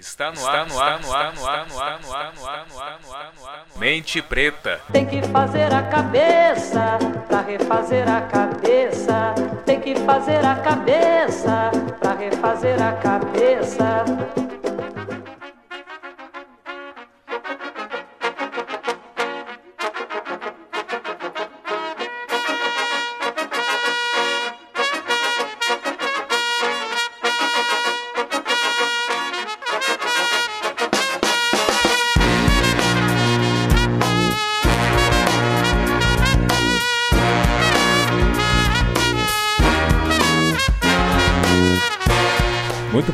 Está no ar, no ar, no ar, no ar, no ar, no ar, no ar, no ar, no ar, no ar. Mente preta. Tem que fazer a cabeça pra refazer a cabeça. Tem que fazer a cabeça pra refazer a cabeça.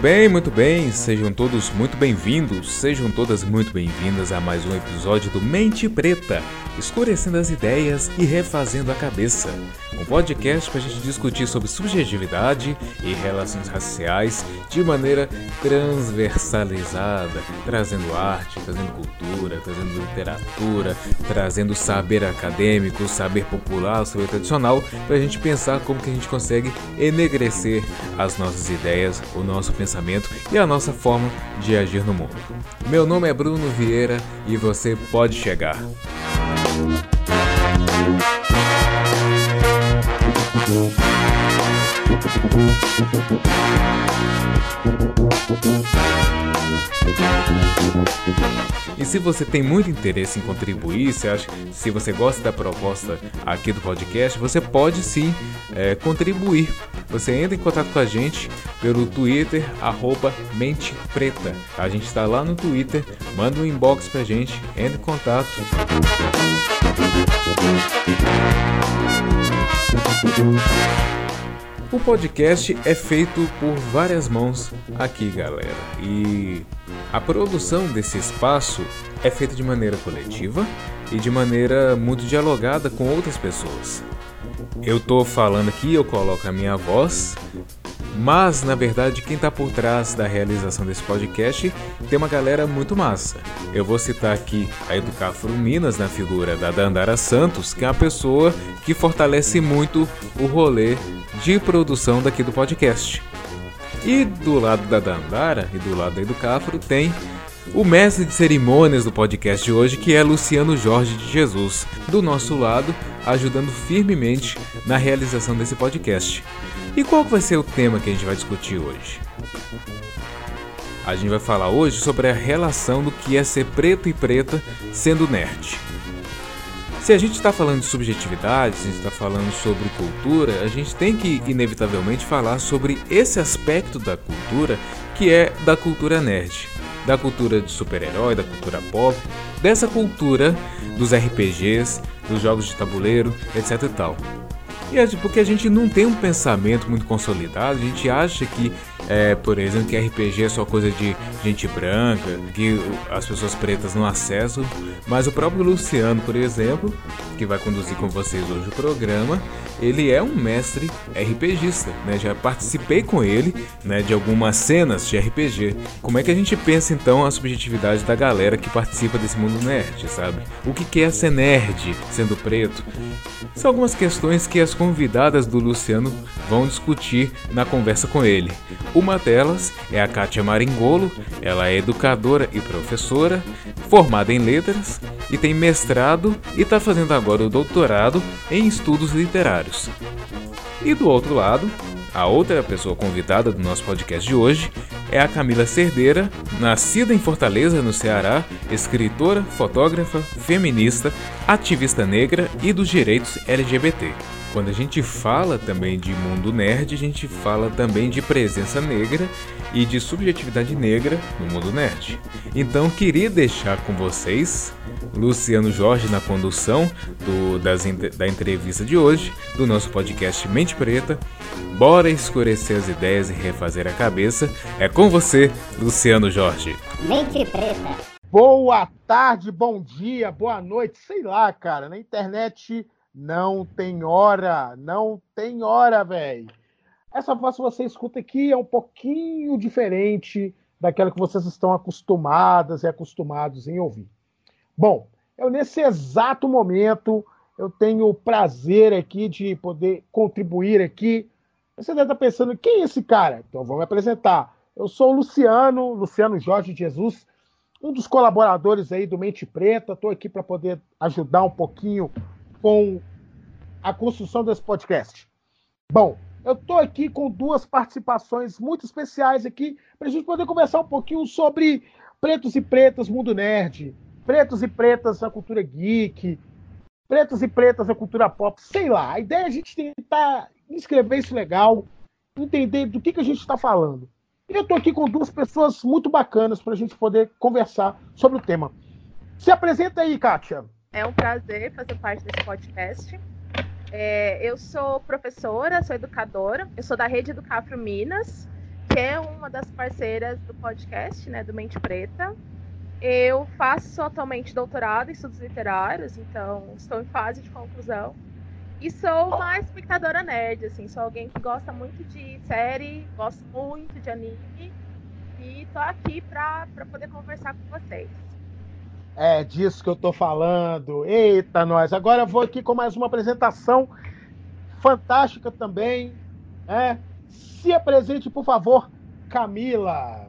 Bem, muito bem, sejam todos muito bem-vindos, sejam todas muito bem-vindas a mais um episódio do Mente Preta, escurecendo as ideias e refazendo a cabeça. Um podcast para a gente discutir sobre subjetividade e relações raciais de maneira transversalizada, trazendo arte, trazendo cultura, trazendo literatura, trazendo saber acadêmico, saber popular, saber tradicional, para a gente pensar como que a gente consegue enegrecer as nossas ideias, o nosso pensamento e a nossa forma de agir no mundo. Meu nome é Bruno Vieira e você pode chegar. E se você tem muito interesse em contribuir, se, acha, se você gosta da proposta aqui do podcast, você pode sim é, contribuir. Você entra em contato com a gente pelo Twitter, arroba Mente Preta. A gente está lá no Twitter, manda um inbox pra gente, entra em contato. O podcast é feito por várias mãos aqui, galera. E a produção desse espaço é feita de maneira coletiva e de maneira muito dialogada com outras pessoas. Eu tô falando aqui, eu coloco a minha voz, mas na verdade quem tá por trás da realização desse podcast tem uma galera muito massa. Eu vou citar aqui a Educafro Minas na figura da Dandara Santos, que é uma pessoa que fortalece muito o rolê de produção daqui do podcast. E do lado da Dandara e do lado da Educafro tem o mestre de cerimônias do podcast de hoje, que é Luciano Jorge de Jesus, do nosso lado, ajudando firmemente na realização desse podcast. E qual vai ser o tema que a gente vai discutir hoje? A gente vai falar hoje sobre a relação do que é ser preto e preta sendo nerd. Se a gente está falando de subjetividade, se a gente está falando sobre cultura, a gente tem que inevitavelmente falar sobre esse aspecto da cultura que é da cultura nerd, da cultura de super-herói, da cultura pop, dessa cultura dos RPGs, dos jogos de tabuleiro, etc e tal. E é porque a gente não tem um pensamento muito consolidado, a gente acha que, é, por exemplo, que RPG é só coisa de gente branca, que as pessoas pretas não acessam, mas o próprio Luciano, por exemplo, que vai conduzir com vocês hoje o programa, ele é um mestre RPGista, né? Já participei com ele, né, de algumas cenas de RPG. Como é que a gente pensa então a subjetividade da galera que participa desse mundo nerd, sabe? O que é ser nerd sendo preto? São algumas questões que as convidadas do Luciano vão discutir na conversa com ele. Uma delas é a Kátia Maringolo, ela é educadora e professora, formada em letras e tem mestrado e está fazendo agora o doutorado em estudos literários. E do outro lado, a outra pessoa convidada do nosso podcast de hoje é a Camila Cerdeira, nascida em Fortaleza, no Ceará, escritora, fotógrafa, feminista, ativista negra e dos direitos LGBT. Quando a gente fala também de mundo nerd, a gente fala também de presença negra e de subjetividade negra no mundo nerd. Então queria deixar com vocês Luciano Jorge na condução do, das, da entrevista de hoje, do nosso podcast Mente Preta. Bora escurecer as ideias e refazer a cabeça. É com você, Luciano Jorge. Mente Preta. Boa tarde, bom dia, boa noite, sei lá, cara. Na internet não tem hora, não tem hora, velho. Essa voz que você escuta aqui é um pouquinho diferente daquela que vocês estão acostumadas e acostumados em ouvir. Bom, eu nesse exato momento eu tenho o prazer aqui de poder contribuir aqui. Você deve estar pensando, quem é esse cara? Então vamos apresentar. Eu sou o Luciano, Luciano Jorge Jesus, um dos colaboradores aí do Mente Preta. Estou aqui para poder ajudar um pouquinho com a construção desse podcast. Bom, eu estou aqui com duas participações muito especiais aqui para a gente poder conversar um pouquinho sobre pretos e pretas, mundo nerd, pretos e pretas na cultura geek, pretos e pretas na cultura pop, sei lá. A ideia é a gente tentar escrever isso legal, entender do que, que a gente está falando. E eu estou aqui com duas pessoas muito bacanas para a gente poder conversar sobre o tema. Se apresenta aí, Kátia. É um prazer fazer parte desse podcast. É, eu sou professora, sou educadora, eu sou da Rede Educafro Minas, que é uma das parceiras do podcast, né, do Mente Preta. Eu faço atualmente doutorado em estudos literários, então estou em fase de conclusão. E sou uma espectadora nerd, assim, sou alguém que gosta muito de série, gosto muito de anime e tô aqui para poder conversar com vocês. É disso que eu tô falando. Eita, nós. Agora eu vou aqui com mais uma apresentação fantástica também. Né? Se apresente, por favor, Camila.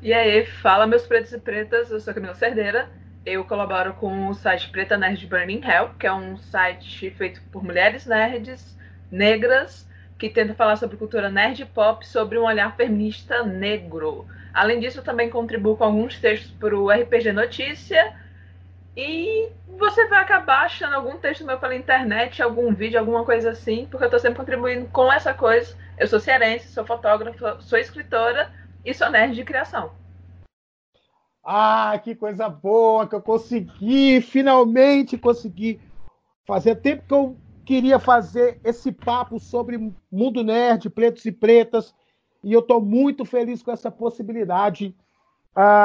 E aí, fala meus pretos e pretas, eu sou Camila Cerdeira eu colaboro com o site Preta Nerd Burning Hell, que é um site feito por mulheres nerds negras que tenta falar sobre cultura nerd pop sobre um olhar feminista negro. Além disso, eu também contribuo com alguns textos para o RPG Notícia. E você vai acabar achando algum texto meu pela internet, algum vídeo, alguma coisa assim, porque eu estou sempre contribuindo com essa coisa. Eu sou cearense, sou fotógrafa, sou escritora e sou nerd de criação. Ah, que coisa boa que eu consegui, finalmente consegui fazer tempo que eu queria fazer esse papo sobre mundo nerd, pretos e pretas, e eu estou muito feliz com essa possibilidade.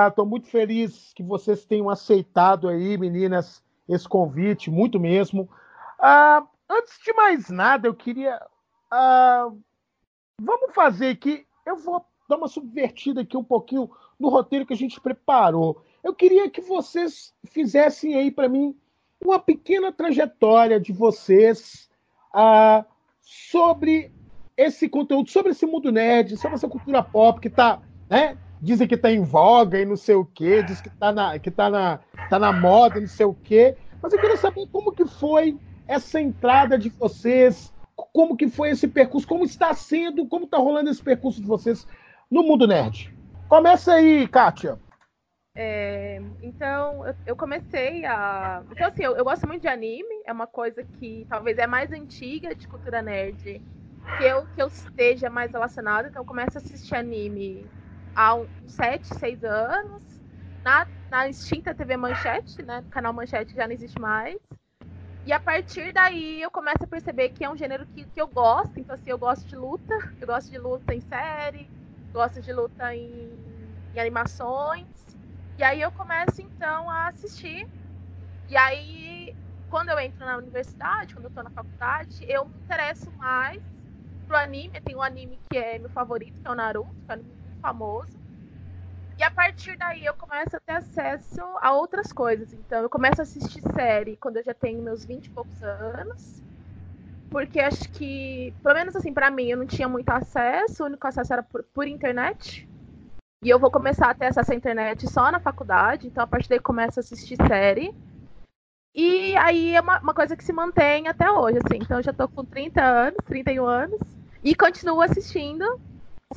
Estou ah, muito feliz que vocês tenham aceitado aí, meninas, esse convite, muito mesmo. Ah, antes de mais nada, eu queria. Ah, vamos fazer aqui. Eu vou dar uma subvertida aqui um pouquinho no roteiro que a gente preparou. Eu queria que vocês fizessem aí para mim uma pequena trajetória de vocês sobre esse conteúdo, sobre esse mundo nerd, sobre essa cultura pop que está, né? Dizem que está em voga e não sei o quê, diz que está na, que tá na, tá na moda, não sei o quê. Mas eu queria saber como que foi essa entrada de vocês, como que foi esse percurso, como está sendo, como está rolando esse percurso de vocês no mundo nerd. Começa aí, Kátia. É, então, eu, eu, comecei a. Então, assim, eu, eu, gosto muito de anime, é uma coisa que talvez é mais antiga de cultura nerd que eu, que eu esteja mais relacionada. Então, eu começo a assistir anime há uns 7, 6 anos. Na, na extinta TV Manchete, né? O canal Manchete já não existe mais. E a partir daí eu começo a perceber que é um gênero que, que eu gosto. Então, assim, eu gosto de luta, eu gosto de luta em série, gosto de luta em, em animações. E aí eu começo então a assistir. E aí, quando eu entro na universidade, quando eu tô na faculdade, eu me interesso mais pro anime. Tem um anime que é meu favorito, que é o Naruto, que é um anime muito famoso. E a partir daí eu começo a ter acesso a outras coisas. Então eu começo a assistir série quando eu já tenho meus 20 e poucos anos porque acho que, pelo menos assim, para mim, eu não tinha muito acesso, o único acesso era por, por, internet. E eu vou começar a ter acesso à internet só na faculdade, então a partir daí começo a assistir série. E aí é uma, uma coisa que se mantém até hoje, assim. Então eu já tô com 30 anos, 31 anos, e continuo assistindo.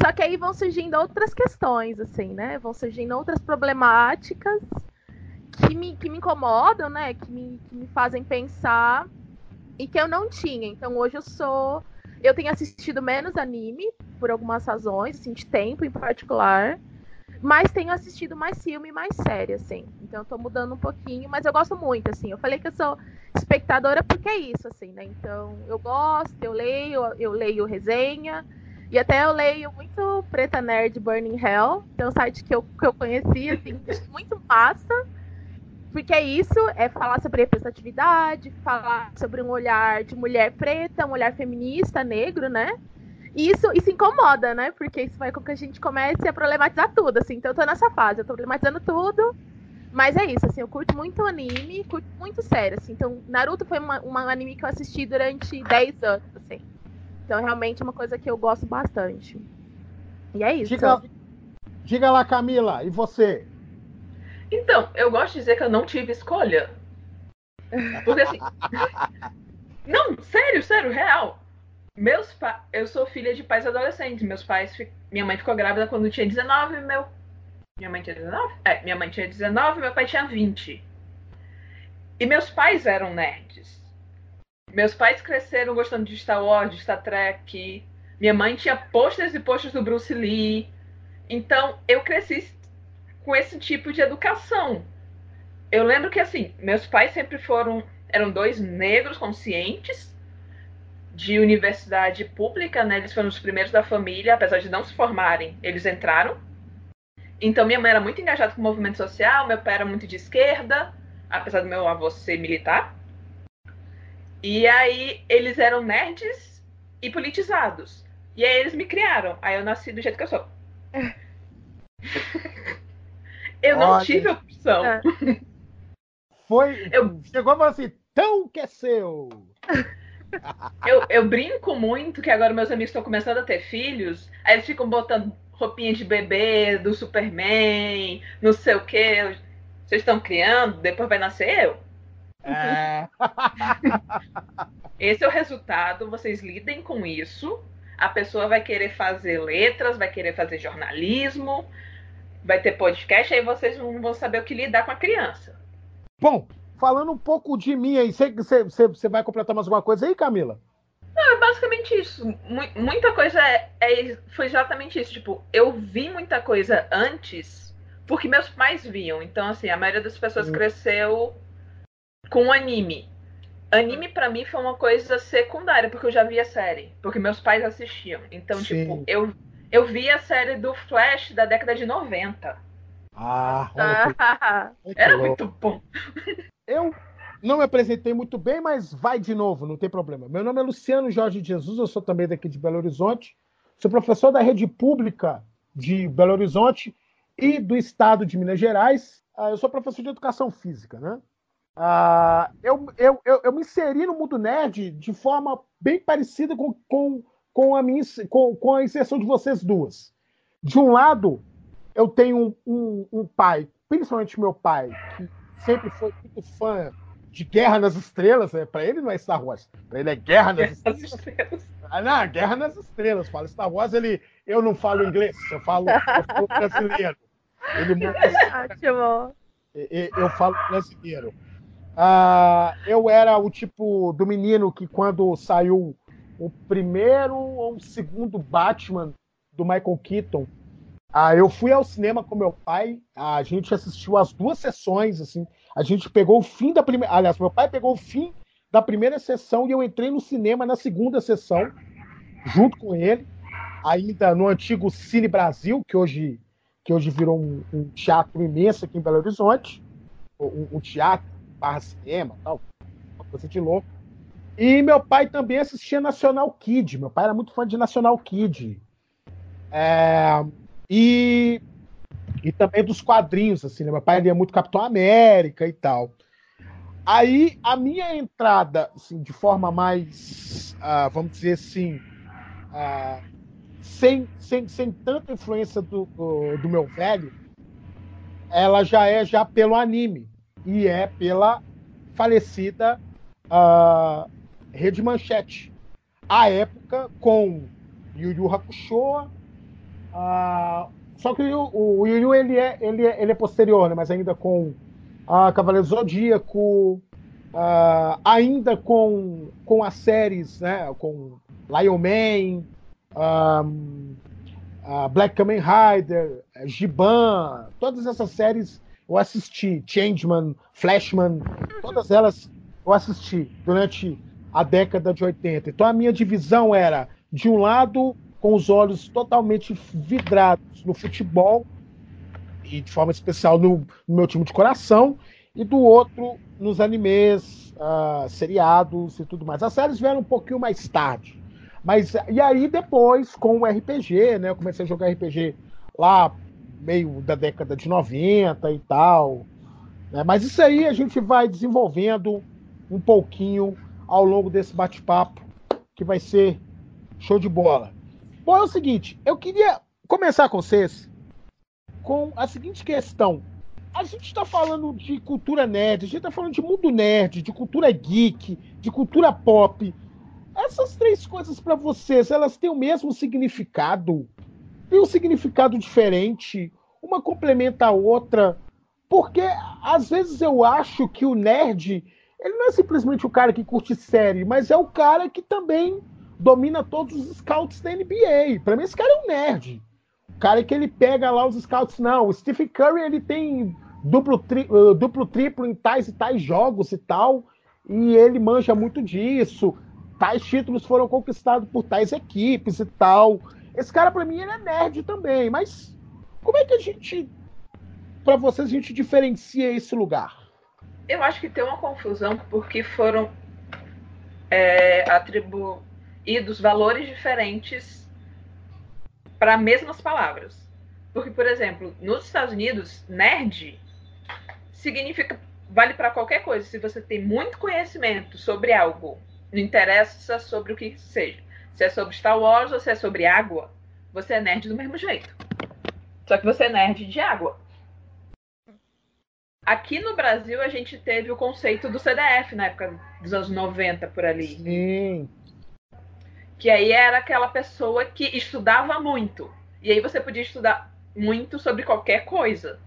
Só que aí vão surgindo outras questões, assim, né? Vão surgindo outras problemáticas que me, que me incomodam, né? Que me, que me fazem pensar e que eu não tinha. Então hoje eu sou. Eu tenho assistido menos anime, por algumas razões, assim, de tempo em particular. Mas tenho assistido mais filme e mais série, assim. Então tô mudando um pouquinho, mas eu gosto muito, assim. Eu falei que eu sou espectadora porque é isso, assim, né? Então eu gosto, eu leio, eu leio resenha. E até eu leio muito Preta Nerd Burning Hell, que é um site que eu, que eu conheci, assim, muito massa. Porque é isso, é falar sobre representatividade, falar sobre um olhar de mulher preta, um olhar feminista, negro, né? E isso, isso incomoda, né? Porque isso vai com que a gente comece a problematizar tudo, assim. Então eu tô nessa fase, eu tô problematizando tudo. Mas é isso, assim, eu curto muito anime, curto muito sério, assim. Então, Naruto foi uma, uma anime que eu assisti durante 10 anos, assim. Então, realmente é uma coisa que eu gosto bastante. E é isso. Diga, diga lá, Camila, e você? Então, eu gosto de dizer que eu não tive escolha. Porque assim. não, sério, sério, real. Meus pa... Eu sou filha de pais adolescentes. Meus pais. Minha mãe ficou grávida quando tinha 19, meu. Minha mãe tinha 19? É, minha mãe tinha 19 meu pai tinha 20. E meus pais eram nerds. Meus pais cresceram gostando de Star Wars, de Star Trek. Minha mãe tinha posters e posters do Bruce Lee. Então, eu cresci com esse tipo de educação. Eu lembro que, assim, meus pais sempre foram. Eram dois negros conscientes de universidade pública, né? Eles foram os primeiros da família, apesar de não se formarem, eles entraram. Então, minha mãe era muito engajada com o movimento social, meu pai era muito de esquerda, apesar do meu avô ser militar. E aí, eles eram nerds e politizados. E aí, eles me criaram. Aí, eu nasci do jeito que eu sou. eu não Olha. tive opção. É. Foi. Eu- Chegou e falou assim: tão que é seu. Eu, eu brinco muito que agora meus amigos estão começando a ter filhos, aí eles ficam botando roupinha de bebê, do Superman, não sei o que. Vocês estão criando, depois vai nascer eu. É. Esse é o resultado, vocês lidem com isso. A pessoa vai querer fazer letras, vai querer fazer jornalismo, vai ter podcast, aí vocês não vão saber o que lidar com a criança. Bom, falando um pouco de mim aí, você- vai completar mais alguma coisa aí, Camila? É basicamente isso. Mu- muita coisa é, é- foi exatamente isso. Tipo, eu vi muita coisa antes porque meus pais viam. Então, assim, a maioria das pessoas Uhum. cresceu com anime. Anime pra mim foi uma coisa secundária, porque eu já via a série, porque meus pais assistiam. Então, Sim. tipo, eu eu vi a série do Flash da década de 90. Ah, Ah, Era muito bom. Eu não me apresentei muito bem, mas vai de novo, não tem problema. Meu nome é Luciano Jorge Jesus, eu sou também daqui de Belo Horizonte. Sou professor da rede pública de Belo Horizonte e do estado de Minas Gerais. Ah, Eu sou professor de educação física, né? Ah, eu, eu, eu, eu me inseri no mundo nerd de forma bem parecida com, com, com, a, minha, com, com a inserção de vocês duas. De um lado, eu tenho um, um, um pai, principalmente meu pai, que sempre foi muito fã de Guerra nas Estrelas. Né? Para ele não é Star Wars, para ele é Guerra nas Estrelas. Ah, não, Guerra nas Estrelas. Fala Star Wars, ele, eu não falo inglês, eu falo, eu falo brasileiro. Ele muda ótimo. eu falo brasileiro. Ah, eu era o tipo do menino que quando saiu o primeiro ou o segundo Batman do Michael Keaton, ah, eu fui ao cinema com meu pai, a gente assistiu as duas sessões, assim, a gente pegou o fim da primeira, aliás, meu pai pegou o fim da primeira sessão e eu entrei no cinema na segunda sessão, junto com ele, ainda no antigo Cine Brasil, que hoje que hoje virou um, um teatro imenso aqui em Belo Horizonte, um, um teatro barra cinema, tal, uma coisa de louco. E meu pai também assistia National Kid, meu pai era muito fã de National Kid. É, e, e também dos quadrinhos, assim, né? meu pai lia muito Capitão América e tal. Aí a minha entrada, assim, de forma mais, ah, vamos dizer assim, ah, sem, sem, sem tanta influência do, do, do meu velho, ela já é já pelo anime e é pela falecida ah, Rede Manchete. À época, com Yu Yu Hakusho, ah, só que o, o Yu Yu ele é, ele é, ele é posterior, né? mas ainda com ah, Cavaleiro Zodíaco, ah, ainda com, com as séries, né? com Lion Man, um, Black Kamen Rider, Giban, todas essas séries eu assisti, Changeman, Flashman, todas elas eu assisti durante a década de 80. Então a minha divisão era, de um lado, com os olhos totalmente vidrados no futebol, e de forma especial no, no meu time de coração, e do outro nos animes, uh, seriados e tudo mais. As séries vieram um pouquinho mais tarde. Mas e aí depois com o RPG, né? Eu comecei a jogar RPG lá meio da década de 90 e tal. Né? Mas isso aí a gente vai desenvolvendo um pouquinho ao longo desse bate-papo, que vai ser show de bola. Bom, é o seguinte, eu queria começar com vocês com a seguinte questão. A gente está falando de cultura nerd, a gente está falando de mundo nerd, de cultura geek, de cultura pop. Essas três coisas para vocês, elas têm o mesmo significado? Tem um significado diferente? Uma complementa a outra? Porque às vezes eu acho que o nerd, ele não é simplesmente o cara que curte série, mas é o cara que também domina todos os scouts da NBA. Para mim esse cara é um nerd. O cara que ele pega lá os scouts, não. O Stephen Curry ele tem duplo, tri, uh, duplo triplo em tais e tais jogos e tal, e ele manja muito disso. Tais títulos foram conquistados por tais equipes e tal. Esse cara, para mim, ele é nerd também, mas como é que a gente para vocês a gente diferencia esse lugar? Eu acho que tem uma confusão porque foram é, atribuídos valores diferentes para mesmas palavras. Porque, por exemplo, nos Estados Unidos, nerd significa vale para qualquer coisa. Se você tem muito conhecimento sobre algo, não interessa sobre o que seja. Se é sobre Star Wars ou se é sobre água, você é nerd do mesmo jeito. Só que você é nerd de água. Aqui no Brasil, a gente teve o conceito do CDF na época dos anos 90, por ali. Sim. Que aí era aquela pessoa que estudava muito. E aí você podia estudar muito sobre qualquer coisa.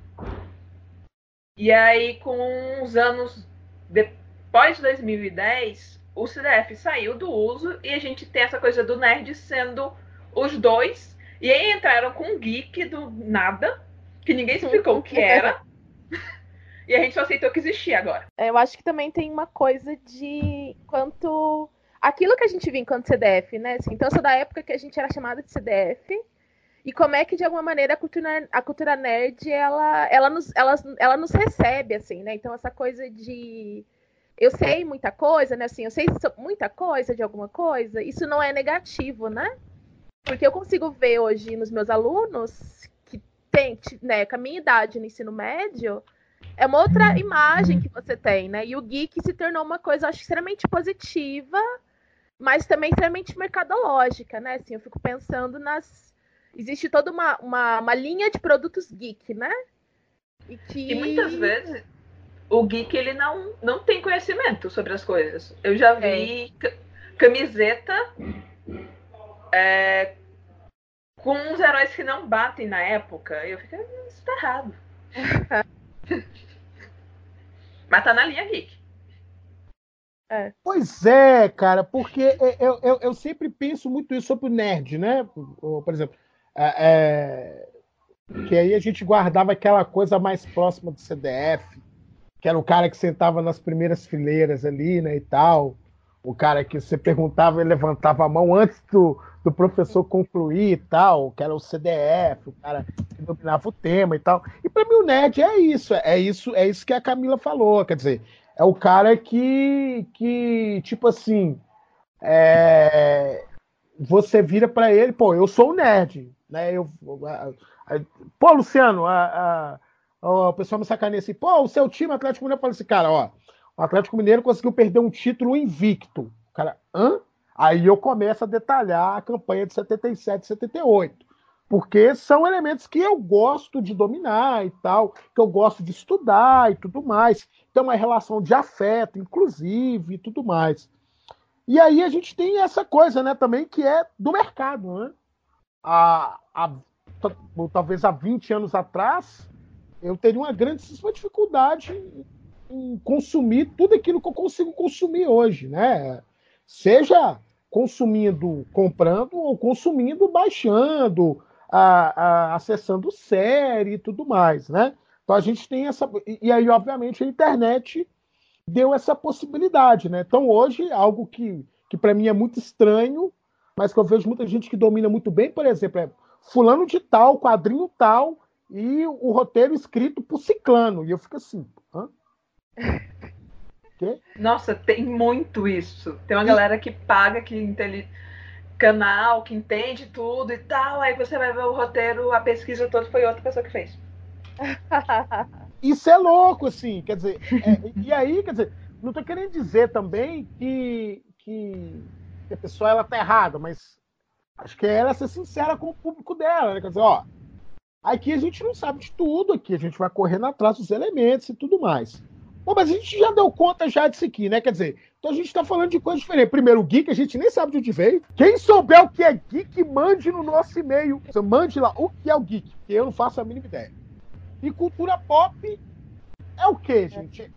E aí, com uns anos depois de 2010, o CDF saiu do uso e a gente tem essa coisa do nerd sendo os dois. E aí entraram com um geek do nada, que ninguém explicou o que era. E a gente só aceitou que existia agora. É, eu acho que também tem uma coisa de quanto. Aquilo que a gente via enquanto CDF, né? Assim, então, eu sou da época que a gente era chamada de CDF. E como é que, de alguma maneira, a cultura, a cultura nerd, ela, ela, nos, ela, ela nos recebe, assim, né? Então, essa coisa de eu sei muita coisa, né? Assim, eu sei muita coisa de alguma coisa, isso não é negativo, né? Porque eu consigo ver hoje nos meus alunos que tem, né, com a minha idade no ensino médio, é uma outra imagem que você tem, né? E o geek se tornou uma coisa, acho, extremamente positiva, mas também extremamente mercadológica, né? Assim, eu fico pensando nas. Existe toda uma, uma, uma linha de produtos geek, né? E, que... e muitas vezes o geek ele não, não tem conhecimento sobre as coisas. Eu já vi é. camiseta é, com uns heróis que não batem na época. Eu fico, isso tá errado. Mas tá na linha geek. É. Pois é, cara, porque eu, eu, eu, sempre penso muito isso sobre o nerd, né? Por exemplo, é, é, que aí a gente guardava aquela coisa mais próxima do CDF, que era o cara que sentava nas primeiras fileiras ali, né, e tal. O cara que você perguntava, ele levantava a mão antes do, do professor concluir e tal, que era o CDF, o cara que dominava o tema e tal. E para mim o nerd é isso, é isso, é isso que a Camila falou, quer dizer, é o cara que, que tipo assim, é, você vira para ele, pô, eu sou o nerd, né? Eu, a, a, pô, Luciano, a, o pessoal me sacaneia assim, pô, o seu time Atlético Mineiro fala assim, cara, ó, o Atlético Mineiro conseguiu perder um título invicto. O cara, hã? Aí eu começo a detalhar a campanha de 77, 78. Porque são elementos que eu gosto de dominar e tal, que eu gosto de estudar e tudo mais. Tem uma relação de afeto, inclusive, e tudo mais. E aí a gente tem essa coisa, né, também, que é do mercado, né? A, a, talvez há 20 anos atrás, eu teria uma grandíssima dificuldade em consumir tudo aquilo que eu consigo consumir hoje, né? Seja consumindo comprando ou consumindo baixando, a, a, acessando série e tudo mais, né? Então a gente tem essa. E, aí, obviamente, a internet deu essa possibilidade, né? Então hoje, algo que, que para mim é muito estranho, mas que eu vejo muita gente que domina muito bem, por exemplo, é fulano de tal, quadrinho tal, e o roteiro escrito por ciclano. E eu fico assim, hã? Nossa, tem muito isso. Tem uma galera que paga, que entende canal, que entende tudo e tal. Aí você vai ver o roteiro, a pesquisa toda foi outra pessoa que fez. Isso é louco, assim, quer dizer, é, e aí, quer dizer, não estou querendo dizer também que, que a pessoa ela tá errada, mas Acho que é ela ser sincera com o público dela, né? Quer dizer, ó, aqui a gente não sabe de tudo, aqui a gente vai correndo atrás dos elementos e tudo mais. Pô, mas a gente já deu conta já disso aqui, né? Quer dizer, então a gente tá falando de coisas diferentes. Primeiro, o geek, a gente nem sabe de onde veio. Quem souber o que é geek, mande no nosso e-mail. Mande lá o que é o geek, que eu não faço a mínima ideia. E cultura pop é o que, gente?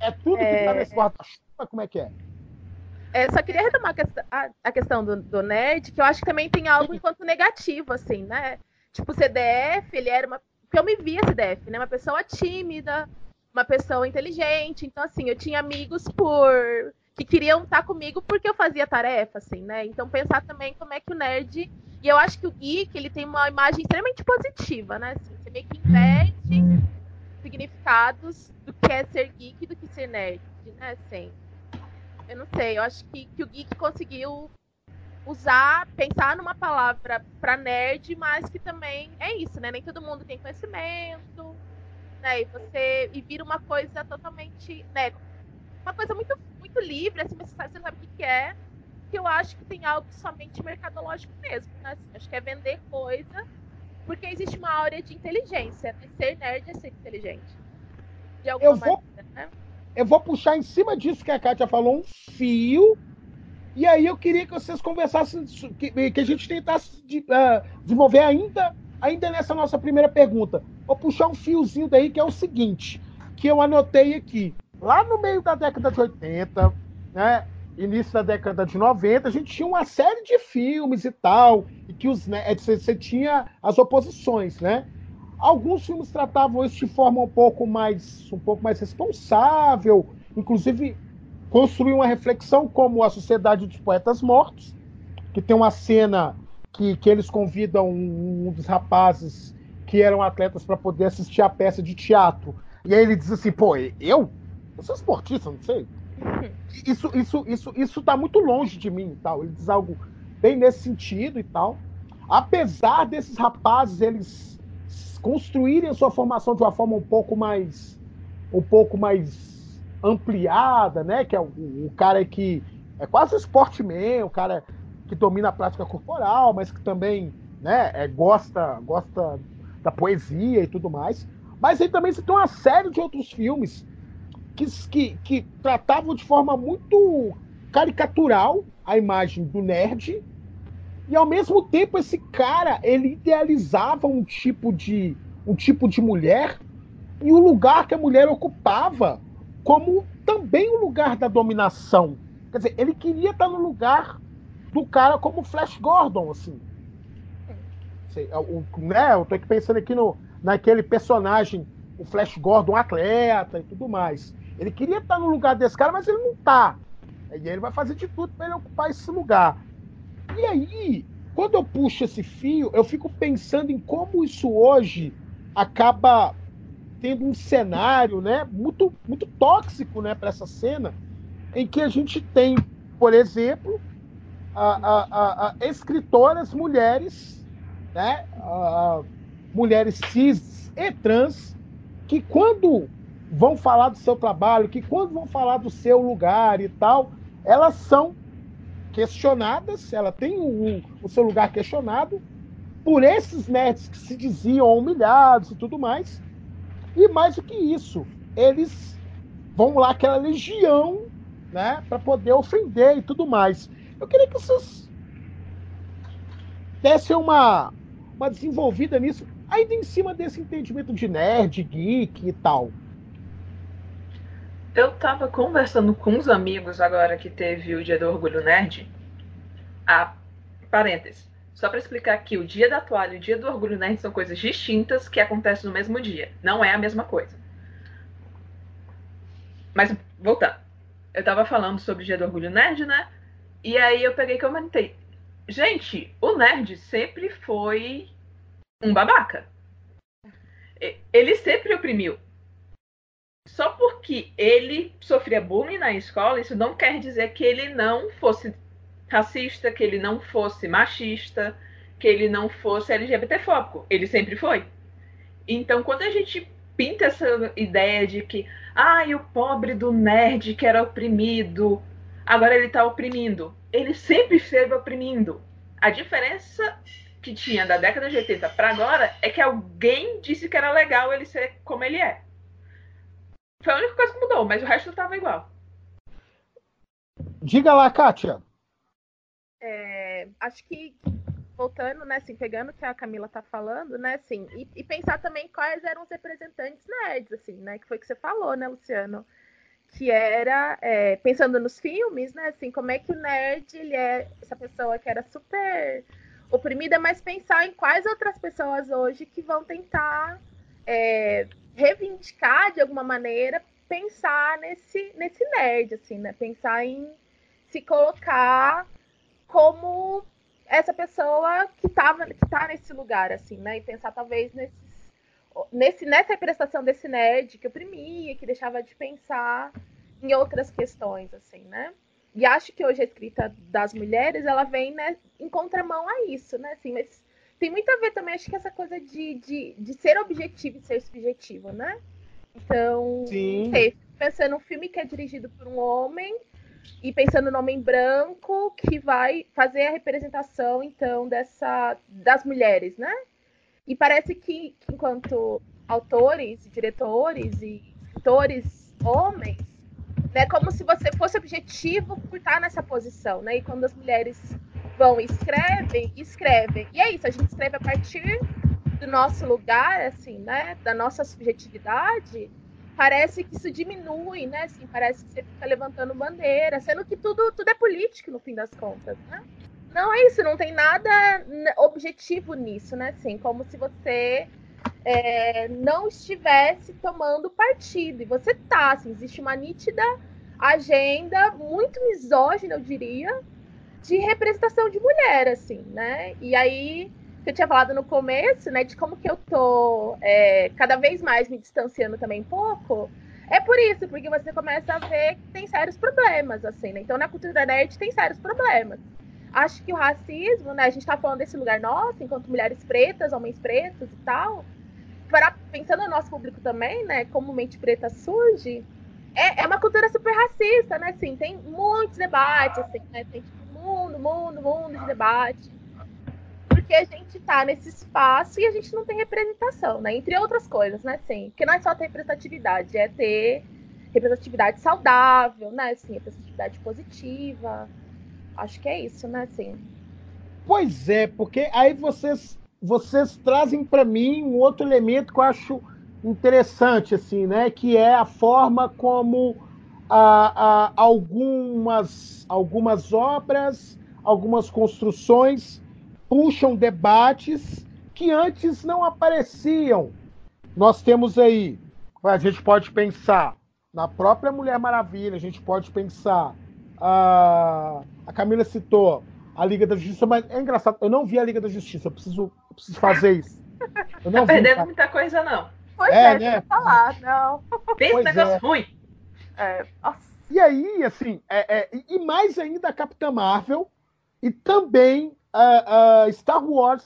É, é tudo que tá É. nesse guarda-chuva? Como é que é? É, só queria retomar a questão, a, a questão do, do nerd, que eu acho que também tem algo enquanto negativo, assim, né? Tipo, o CDF, ele era uma. Porque eu me via CDF, né? Uma pessoa tímida, uma pessoa inteligente. Então, assim, eu tinha amigos por. que queriam estar comigo porque eu fazia tarefa, assim, né? Então, pensar também como é que o nerd. E eu acho que o geek, ele tem uma imagem extremamente positiva, né? Assim, você meio que inverte significados do que é ser geek e do que ser nerd, né? Assim. Eu não sei, eu acho que, que o geek conseguiu usar, pensar numa palavra para nerd, mas que também é isso, né? Nem todo mundo tem conhecimento, né? E você e vira uma coisa totalmente, né? Uma coisa muito, muito livre, assim, você sabe, você sabe o que, que é. Que eu acho que tem algo somente mercadológico mesmo, né? Assim, acho que é vender coisa, porque existe uma área de inteligência. Né? Ser nerd é ser inteligente. De alguma Eu vou- maneira, né? Eu vou puxar em cima disso que a Kátia falou, um fio. E aí eu queria que vocês conversassem, que, que a gente tentasse de- ah, desenvolver ainda, ainda nessa nossa primeira pergunta. Vou puxar um fiozinho daí que é o seguinte, que eu anotei aqui. Lá no meio da década de 80, né, início da década de 90, a gente tinha uma série de filmes e tal, e que os, né, você você tinha as oposições, né? Alguns filmes tratavam isso de forma um pouco mais, um pouco mais responsável, inclusive construíam uma reflexão como a Sociedade dos Poetas Mortos, que tem uma cena que, que eles convidam um, um dos rapazes que eram atletas para poder assistir a peça de teatro. E aí ele diz assim, pô, eu? Eu sou esportista, não sei. Isso, isso, isso, isso tá muito longe de mim e tal. Ele diz algo bem nesse sentido e tal. Apesar desses rapazes, eles construírem a sua formação de uma forma um pouco mais um pouco mais ampliada, né? Que é o, o cara que é quase um sportman, o cara que domina a prática corporal, mas que também né, é, gosta, gosta da poesia e tudo mais. Mas aí também você tem uma série de outros filmes que, que, que tratavam de forma muito caricatural a imagem do nerd. E ao mesmo tempo esse cara ele idealizava um tipo de um tipo de mulher e o lugar que a mulher ocupava como também o lugar da dominação. Quer dizer ele queria estar no lugar do cara como Flash Gordon assim Sei, o, né, eu tô aqui pensando aqui no naquele personagem o Flash Gordon atleta e tudo mais. Ele queria estar no lugar desse cara mas ele não tá. E ele vai fazer de tudo para ele ocupar esse lugar. E aí, quando eu puxo esse fio, eu fico pensando em como isso hoje acaba tendo um cenário, né, muito muito tóxico, né, para essa cena, em que a gente tem, por exemplo, a, a, a, a escritoras mulheres, né, mulheres cis e trans, que quando vão falar do seu trabalho, que quando vão falar do seu lugar e tal, elas são questionadas, ela tem o, o seu lugar questionado por esses nerds que se diziam humilhados e tudo mais. E mais do que isso, eles vão lá aquela legião, né, para poder ofender e tudo mais. Eu queria que vocês dessem uma uma desenvolvida nisso, ainda em cima desse entendimento de nerd, geek e tal. Eu tava conversando com uns amigos agora que teve o Dia do Orgulho Nerd. Ah, parênteses. Só para explicar que o Dia da Toalha e o Dia do Orgulho Nerd são coisas distintas que acontecem no mesmo dia. Não é a mesma coisa. Mas, voltando. Eu tava falando sobre o Dia do Orgulho Nerd, né? E aí eu peguei e comentei. Gente, o nerd sempre foi um babaca. Ele sempre oprimiu só porque ele sofria bullying na escola, isso não quer dizer que ele não fosse racista, que ele não fosse machista, que ele não fosse LGBTfóbico. Ele sempre foi. Então, quando a gente pinta essa ideia de que, ah, o pobre do nerd que era oprimido, agora ele tá oprimindo. Ele sempre esteve oprimindo. A diferença que tinha da década de 80 para agora é que alguém disse que era legal ele ser como ele é. Foi a única coisa que mudou, mas o resto estava igual. Diga lá, Kátia. É, acho que voltando, né, assim, pegando o que a Camila tá falando, né, assim, e, e, pensar também quais eram os representantes nerds, assim, né, que foi que você falou, né, Luciano, que era, é, pensando nos filmes, né, assim, como é que o nerd, ele é essa pessoa que era super oprimida, mas pensar em quais outras pessoas hoje que vão tentar é, reivindicar, de alguma maneira, pensar nesse, nesse nerd, assim, né, pensar em se colocar como essa pessoa que tava, que tá nesse lugar, assim, né? E pensar talvez nesses, nesse, nessa prestação desse nerd que oprimia, que deixava de pensar em outras questões, assim, né? E acho que hoje a escrita das mulheres, ela vem né, em contramão a isso, né? Assim, mas tem muito a ver também, acho que essa coisa de, de, de ser objetivo e ser subjetivo, né? Então, Sim. Sei, pensando num filme que é dirigido por um homem e pensando no homem branco que vai fazer a representação então dessa das mulheres, né? E parece que, que enquanto autores, diretores e escritores homens, né, como se você fosse objetivo por estar nessa posição, né? E quando as mulheres vão e escrevem, escrevem. E é isso, a gente escreve a partir do nosso lugar, assim, né? Da nossa subjetividade parece que isso diminui, né? Assim, parece que você fica levantando bandeira, sendo que tudo, tudo é político no fim das contas, né? Não é isso, não tem nada objetivo nisso, né? Assim, como se você é, não estivesse tomando partido. E você tá, assim, existe uma nítida agenda muito misógina, eu diria, de representação de mulher, assim, né? E aí que eu tinha falado no começo, né, de como que eu tô é, cada vez mais me distanciando também um pouco, é por isso, porque você começa a ver que tem sérios problemas, assim, né? Então, na cultura nerd tem sérios problemas. Acho que o racismo, né, a gente tá falando desse lugar nosso, enquanto mulheres pretas, homens pretos e tal, para, pensando no nosso público também, né, como mente preta surge, é, é uma cultura super racista, né, assim, tem muitos debates, assim, né, tem tipo, mundo, mundo, mundo de debate porque a gente está nesse espaço e a gente não tem representação, né? Entre outras coisas, né? Sim, porque não é só ter representatividade, é ter representatividade saudável, né? Assim, representatividade positiva. Acho que é isso, né? Sim. Pois é, porque aí vocês vocês trazem para mim um outro elemento que eu acho interessante, assim, né? Que é a forma como a, a, algumas, algumas obras, algumas construções puxam debates que antes não apareciam. Nós temos aí, a gente pode pensar na própria Mulher Maravilha, a gente pode pensar, a, a Camila citou a Liga da Justiça, mas é engraçado, eu não vi a Liga da Justiça, eu preciso, eu preciso fazer isso. Eu não tá vi, perdendo tá? muita coisa, não. Pois é, é né? falar, não. Pensa negócio é. ruim. É. E aí, assim, é, é, e mais ainda a Capitã Marvel, e também uh, uh, Star Wars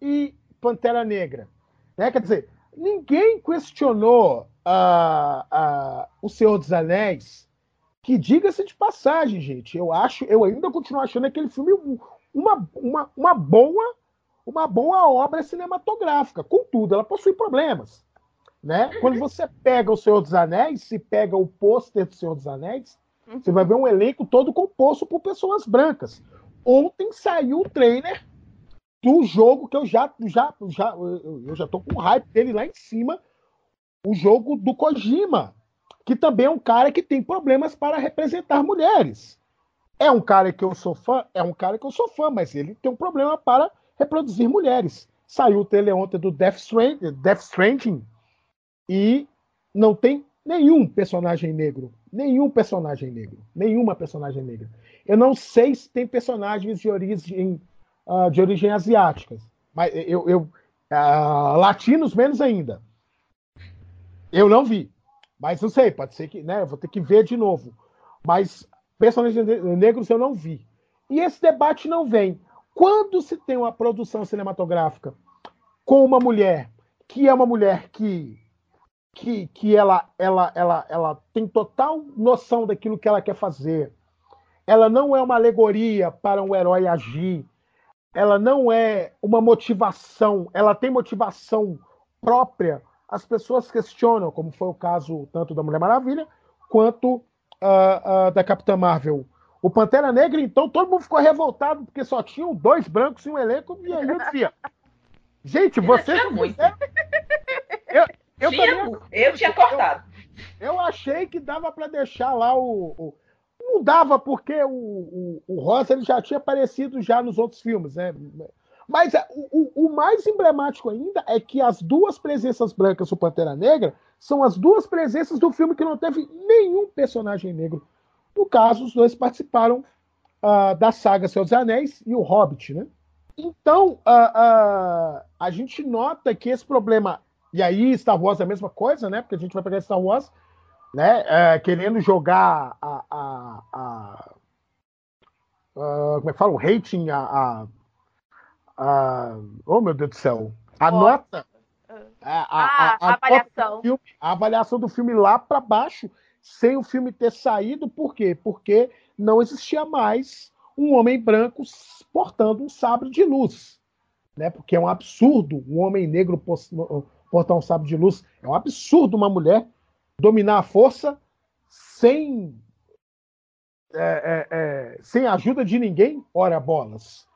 e Pantera Negra. Né? Quer dizer, ninguém questionou uh, O Senhor dos Anéis, que diga-se de passagem, gente, eu acho, eu ainda continuo achando aquele filme uma, uma, uma boa uma boa obra cinematográfica. Contudo, ela possui problemas. Né? Quando você pega o Senhor dos Anéis, se pega o pôster do Senhor dos Anéis, você vai ver um elenco todo composto por pessoas brancas. Ontem saiu o trailer do jogo que eu já já já eu já tô com hype dele lá em cima, o jogo do Kojima, que também é um cara que tem problemas para representar mulheres. É um cara que eu sou fã, é um cara que eu sou fã, mas ele tem um problema para reproduzir mulheres. Saiu o trailer ontem do Death Stranding, Death Stranding e não tem nenhum personagem negro, nenhum personagem negro, nenhuma personagem negra. Eu não sei se tem personagens de origem, uh, de origem asiática, mas eu, eu uh, latinos menos ainda. Eu não vi, mas não sei, pode ser que, né? Eu vou ter que ver de novo. Mas personagens negros eu não vi. E esse debate não vem. Quando se tem uma produção cinematográfica com uma mulher que é uma mulher que que, que ela, ela, ela, ela tem total noção daquilo que ela quer fazer, ela não é uma alegoria para um herói agir. ela não é uma motivação, ela tem motivação própria, as pessoas questionam, como foi o caso tanto da Mulher Maravilha quanto uh, uh, da Capitã Marvel. O Pantera Negra, então, todo mundo ficou revoltado porque só tinham dois brancos em um elenco e aí eu dizia: Gente, vocês. Tinha muito. Eu, eu, Tinha também- eu tinha cortado. eu achei que dava para deixar lá o, o- Não dava, porque o, o, o Rosa ele já tinha aparecido já nos outros filmes, né? Mas é, o, o- mais emblemático ainda é que as duas presenças brancas do Pantera Negra são as duas presenças do filme que não teve nenhum personagem negro. No caso, os dois participaram ah, da saga dos Anéis e o Hobbit, né? Então, ah, ah, a gente nota que esse problema. E aí, Star Wars é a mesma coisa, né? Porque a gente vai pegar Star Wars, né? eh, querendo jogar a. a, a- ah, como é que fala? O rating, a. a, a- oh, meu Deus do céu. A nota. A, Ah, a nota avaliação. do filme- a avaliação do filme lá para baixo, sem o filme ter saído, por quê? Porque não existia mais um homem branco portando um sabre de luz. Né? Porque é um absurdo um homem negro portar um sabre de luz. É um absurdo uma mulher dominar a força sem, é, é, é, sem a ajuda de ninguém, ora bolas.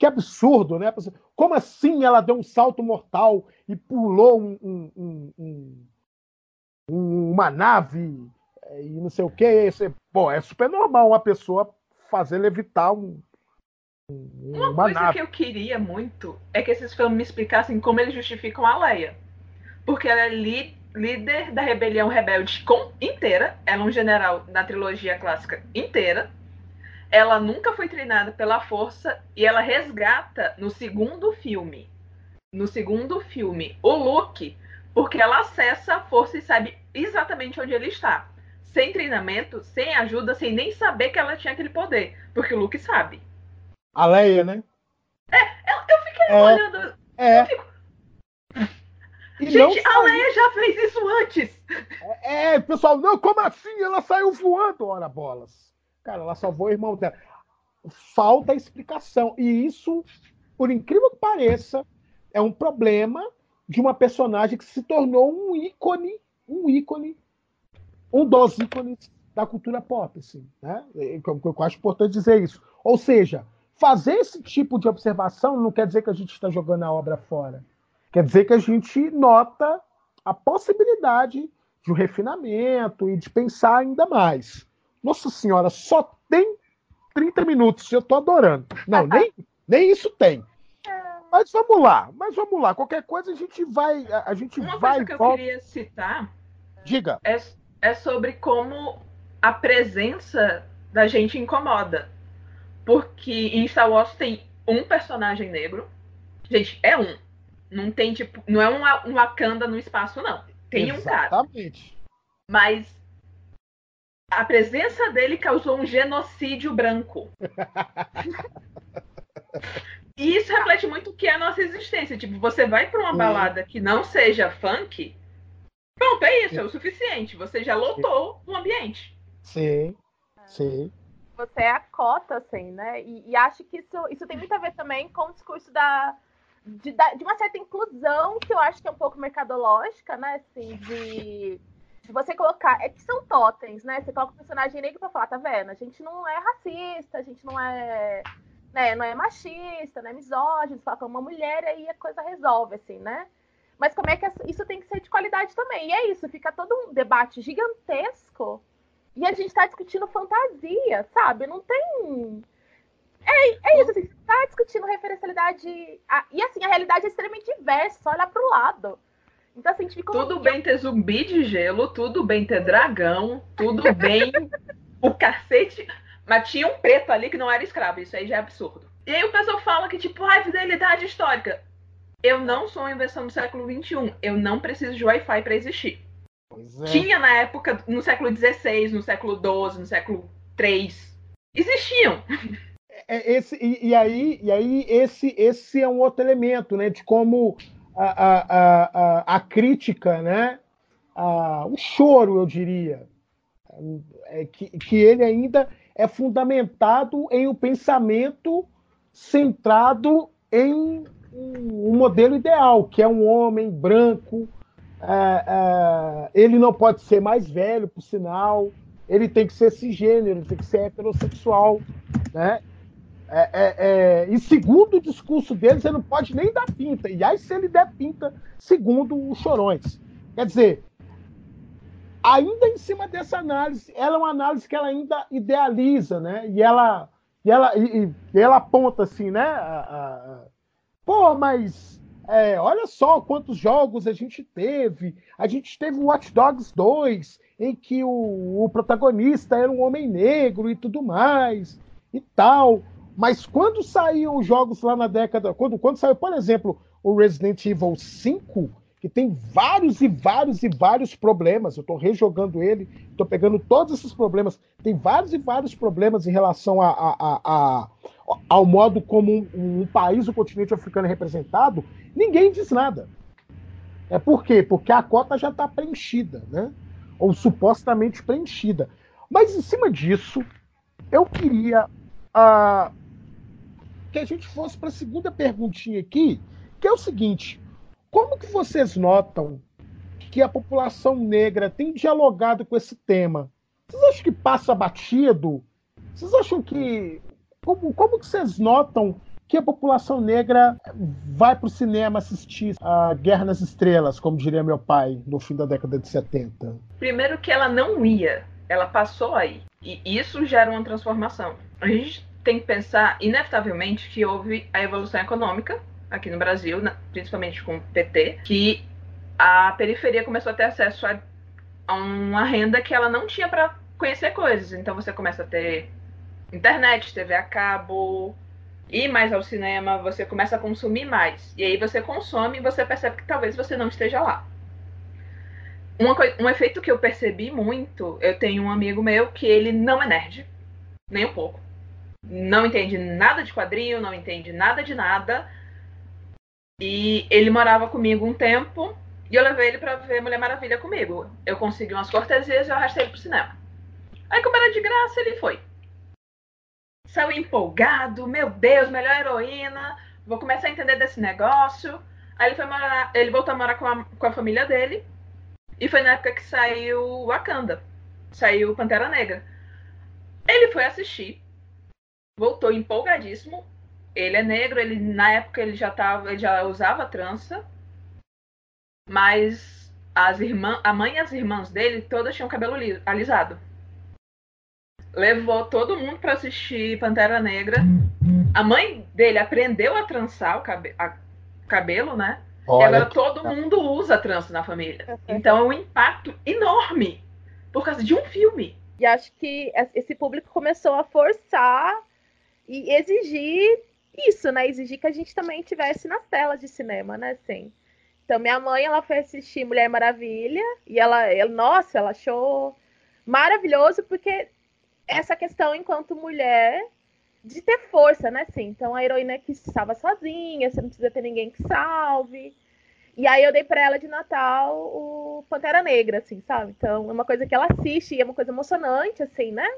Que absurdo, né? Como assim ela deu um salto mortal e pulou um- um- um- um- um- uma nave é, e não sei o que? Isso, Bom, é super normal uma pessoa fazer levitar um- um- Uma uma coisa nave. que eu queria muito é que esses filmes me explicassem como eles justificam a Leia. Porque ela é li- líder da rebelião rebelde com, inteira. Ela é um general na trilogia clássica inteira. Ela nunca foi treinada pela força e ela resgata no segundo filme. No segundo filme, o Luke, porque ela acessa a força e sabe exatamente onde ele está. Sem treinamento, sem ajuda, sem nem saber que ela tinha aquele poder. Porque o Luke sabe. A Leia, né? Eu, eu fiquei É. olhando. É. E não Gente, a Leia já fez isso antes. É, pessoal, não, como assim? Ela saiu voando, ora bolas. Cara, ela salvou o irmão dela. Falta explicação. E isso, por incrível que pareça, é um problema de uma personagem que se tornou um ícone, um ícone, um dos ícones da cultura pop, assim, né? Eu, eu- eu acho importante dizer isso. Ou seja, fazer esse tipo de observação não quer dizer que a gente está jogando a obra fora. Quer dizer que a gente nota a possibilidade de um refinamento e de pensar ainda mais. Nossa senhora, só tem 30 minutos, eu tô adorando. Não, nem, nem isso tem. Mas vamos lá, mas vamos lá. Qualquer coisa a gente vai, a, gente Uma vai coisa que eu volta. queria citar Diga. é, é sobre como a presença da gente incomoda. Porque em Star Wars tem um personagem negro. Gente, é um. Não tem, tipo, não é um, um Wakanda no espaço, não. Tem um cara. Exatamente. Mas a presença dele causou um genocídio branco. E isso reflete muito o que é a nossa existência. Tipo, você vai pra uma balada que não seja funk, pronto, é isso, é o suficiente. Você já lotou o ambiente. Sim, sim. você é a cota, assim, né? E, e acho que isso, isso tem muito a ver também com o discurso da de, da- de uma certa inclusão, que eu acho que é um pouco mercadológica, né? Assim, de, de você colocar. É que são totens, né? Você coloca o personagem negro pra falar, tá vendo? A gente não é racista, a gente não é. Né, não é machista, não é misógino, fala com uma mulher aí a coisa resolve, assim, né? Mas como é que isso tem que ser de qualidade também? E é isso, fica todo um debate gigantesco e a gente tá discutindo fantasia, sabe? Não tem. É, é isso, assim, você tá discutindo referencialidade. a- E assim, a realidade é extremamente diversa, só olhar pro lado. Então, assim, a gente fica. Tudo bem ter zumbi de gelo, tudo bem ter dragão, tudo bem o cacete. Mas tinha um preto ali que não era escravo, isso aí já é absurdo. E aí o pessoal fala que, tipo, ai, fidelidade histórica. Eu não sou uma invenção do século XXI. Eu não preciso de Wi-Fi para existir. Pois é. Tinha na época, no século XVI, no século XII, no século III. Existiam. É, esse, e, e aí, e aí esse, esse é um outro elemento, né? De como a, a, a, a, crítica, né? A, o choro, eu diria, é que, que ele ainda é fundamentado em um pensamento centrado em um modelo ideal, que é um homem branco. É, é, ele não pode ser mais velho, por sinal. Ele tem que ser cisgênero, ele tem que ser heterossexual. Né? É, é, é, e segundo o discurso deles, ele não pode nem dar pinta. E aí, se ele der pinta, segundo os chorões. Quer dizer, ainda em cima dessa análise, ela é uma análise que ela ainda idealiza, né? E ela, e ela, e, e ela aponta assim, né? A, a, Pô, mas é, olha só quantos jogos a gente teve. A gente teve o Watch Dogs 2, em que o, o protagonista era um homem negro e tudo mais e tal. Mas quando saíam os jogos lá na década. Quando, quando saiu, por exemplo, o Resident Evil 5, que tem vários e vários e vários problemas. Eu estou rejogando ele, estou pegando todos esses problemas. Tem vários e vários problemas em relação a, a, a, ao modo como um, um, país, o continente africano é representado. Ninguém diz nada. É por quê? Porque a cota já está preenchida, né? Ou supostamente preenchida. Mas em cima disso, eu queria uh, que a gente fosse para a segunda perguntinha aqui, que é o seguinte: como que vocês notam que a população negra tem dialogado com esse tema? Vocês acham que passa batido? Vocês acham que como, como que vocês notam que a população negra vai para o cinema assistir a Guerra nas Estrelas, como diria meu pai, no fim da década de 70? Primeiro que ela não ia, ela passou aí. E isso gera uma transformação. A gente tem que pensar, inevitavelmente, que houve a evolução econômica aqui no Brasil, principalmente com o PT, que a periferia começou a ter acesso a, a uma renda que ela não tinha para conhecer coisas. Então você começa a ter internet, TV a cabo, ir mais ao cinema, você começa a consumir mais. E aí você consome e você percebe que talvez você não esteja lá. um efeito que eu percebi muito, eu tenho um amigo meu que ele não é nerd, nem um pouco não entende nada de quadrinho, não entende nada de nada. E ele morava comigo um tempo e eu levei ele para ver Mulher Maravilha comigo. Eu consegui umas cortesias e eu arrastei ele pro cinema. Aí, como era de graça, ele foi. Saiu empolgado, meu Deus, melhor heroína, vou começar a entender desse negócio. Aí ele foi morar, ele voltou a morar com a, com a família dele. E foi na época que saiu Wakanda. Saiu Pantera Negra. Ele foi assistir voltou empolgadíssimo. Ele é negro, ele na época ele já tava, ele já usava trança, mas as irmãs, a mãe e as irmãs dele todas tinham cabelo alisado. Levou todo mundo para assistir Pantera Negra. A mãe dele aprendeu a trançar o cabe a, cabelo, né? Olha e agora que... todo mundo usa trança na família. Então é um impacto enorme por causa de um filme. E acho que esse público começou a forçar e exigir isso, né? Exigir que a gente também tivesse nas telas de cinema, né? Assim. Então, minha mãe, ela foi assistir Mulher Maravilha e ela, ela, nossa, ela achou maravilhoso porque essa questão enquanto mulher de ter força, né? Assim, então, a heroína que estava sozinha, você não precisa ter ninguém que salve. E aí eu dei para ela de Natal o Pantera Negra, assim, sabe? Então, é uma coisa que ela assiste e é uma coisa emocionante, assim, né?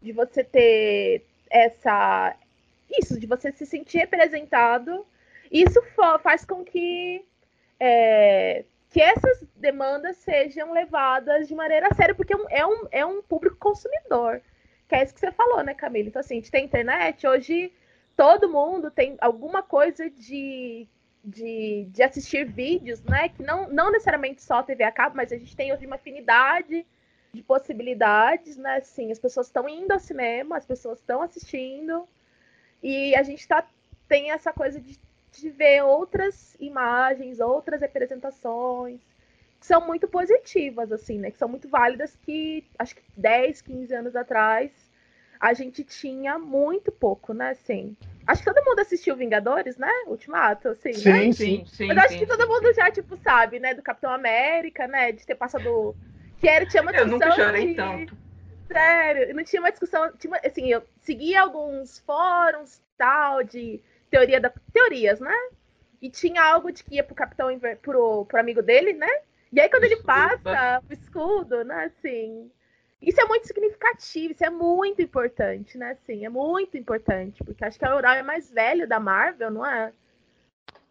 De você ter essa isso de você se sentir representado isso faz com que é, que essas demandas sejam levadas de maneira séria porque é um, é um público consumidor que é isso que você falou né Camila então assim a gente tem internet hoje todo mundo tem alguma coisa de de, de assistir vídeos, né? Que não, não necessariamente só TV a cabo, mas a gente tem hoje uma afinidade de possibilidades, né? Assim, as pessoas estão indo ao cinema, as pessoas estão assistindo, e a gente tá, tem essa coisa de, de ver outras imagens, outras representações, que são muito positivas, assim, né? Que são muito válidas, que acho que 10, 15 anos atrás a gente tinha muito pouco, né? Assim, acho que todo mundo assistiu Vingadores, né? Ultimato, assim, sim, né? Sim, sim. Mas acho sim, que todo mundo já, tipo, sabe, né? Do Capitão América, né? De ter passado que era, tinha uma discussão. Eu nunca chorei de... tanto. Sério, não tinha uma discussão. Tinha, assim, eu seguia alguns fóruns tal, de teoria da. Teorias, né? E tinha algo de que ia pro capitão pro, pro amigo dele, né? E aí quando ele passa o escudo, né, assim. Isso é muito significativo, isso é muito importante, né? Sim, é muito importante, porque acho que a Ural é mais velho da Marvel, não é?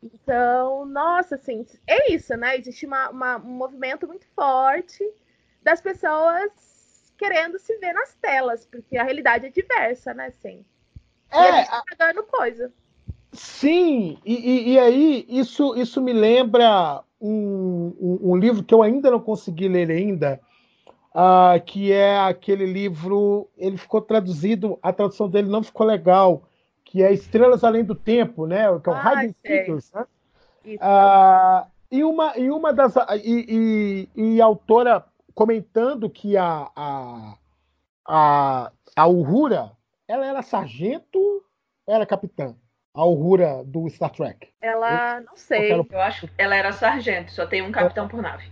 Então, nossa, assim, é isso, né? Existe uma, uma, um movimento muito forte das pessoas querendo se ver nas telas, porque a realidade é diversa, né? Sim. É, e a gente tá pagando coisa. Sim, e, e, e, aí isso, isso me lembra um, um, um, livro que eu ainda não consegui ler ainda, uh, que é aquele livro, ele ficou traduzido, a tradução dele não ficou legal, que é Estrelas Além do Tempo, né? Que é o Ah. Figures, né? Isso. Ah, e, uma, e uma das. E, e, e a autora comentando que a, a, a, a Uhura ela era sargento era capitã? A Uhura do Star Trek. Ela, não sei. quero- Eu acho que ela era sargento, só tem um capitão por nave.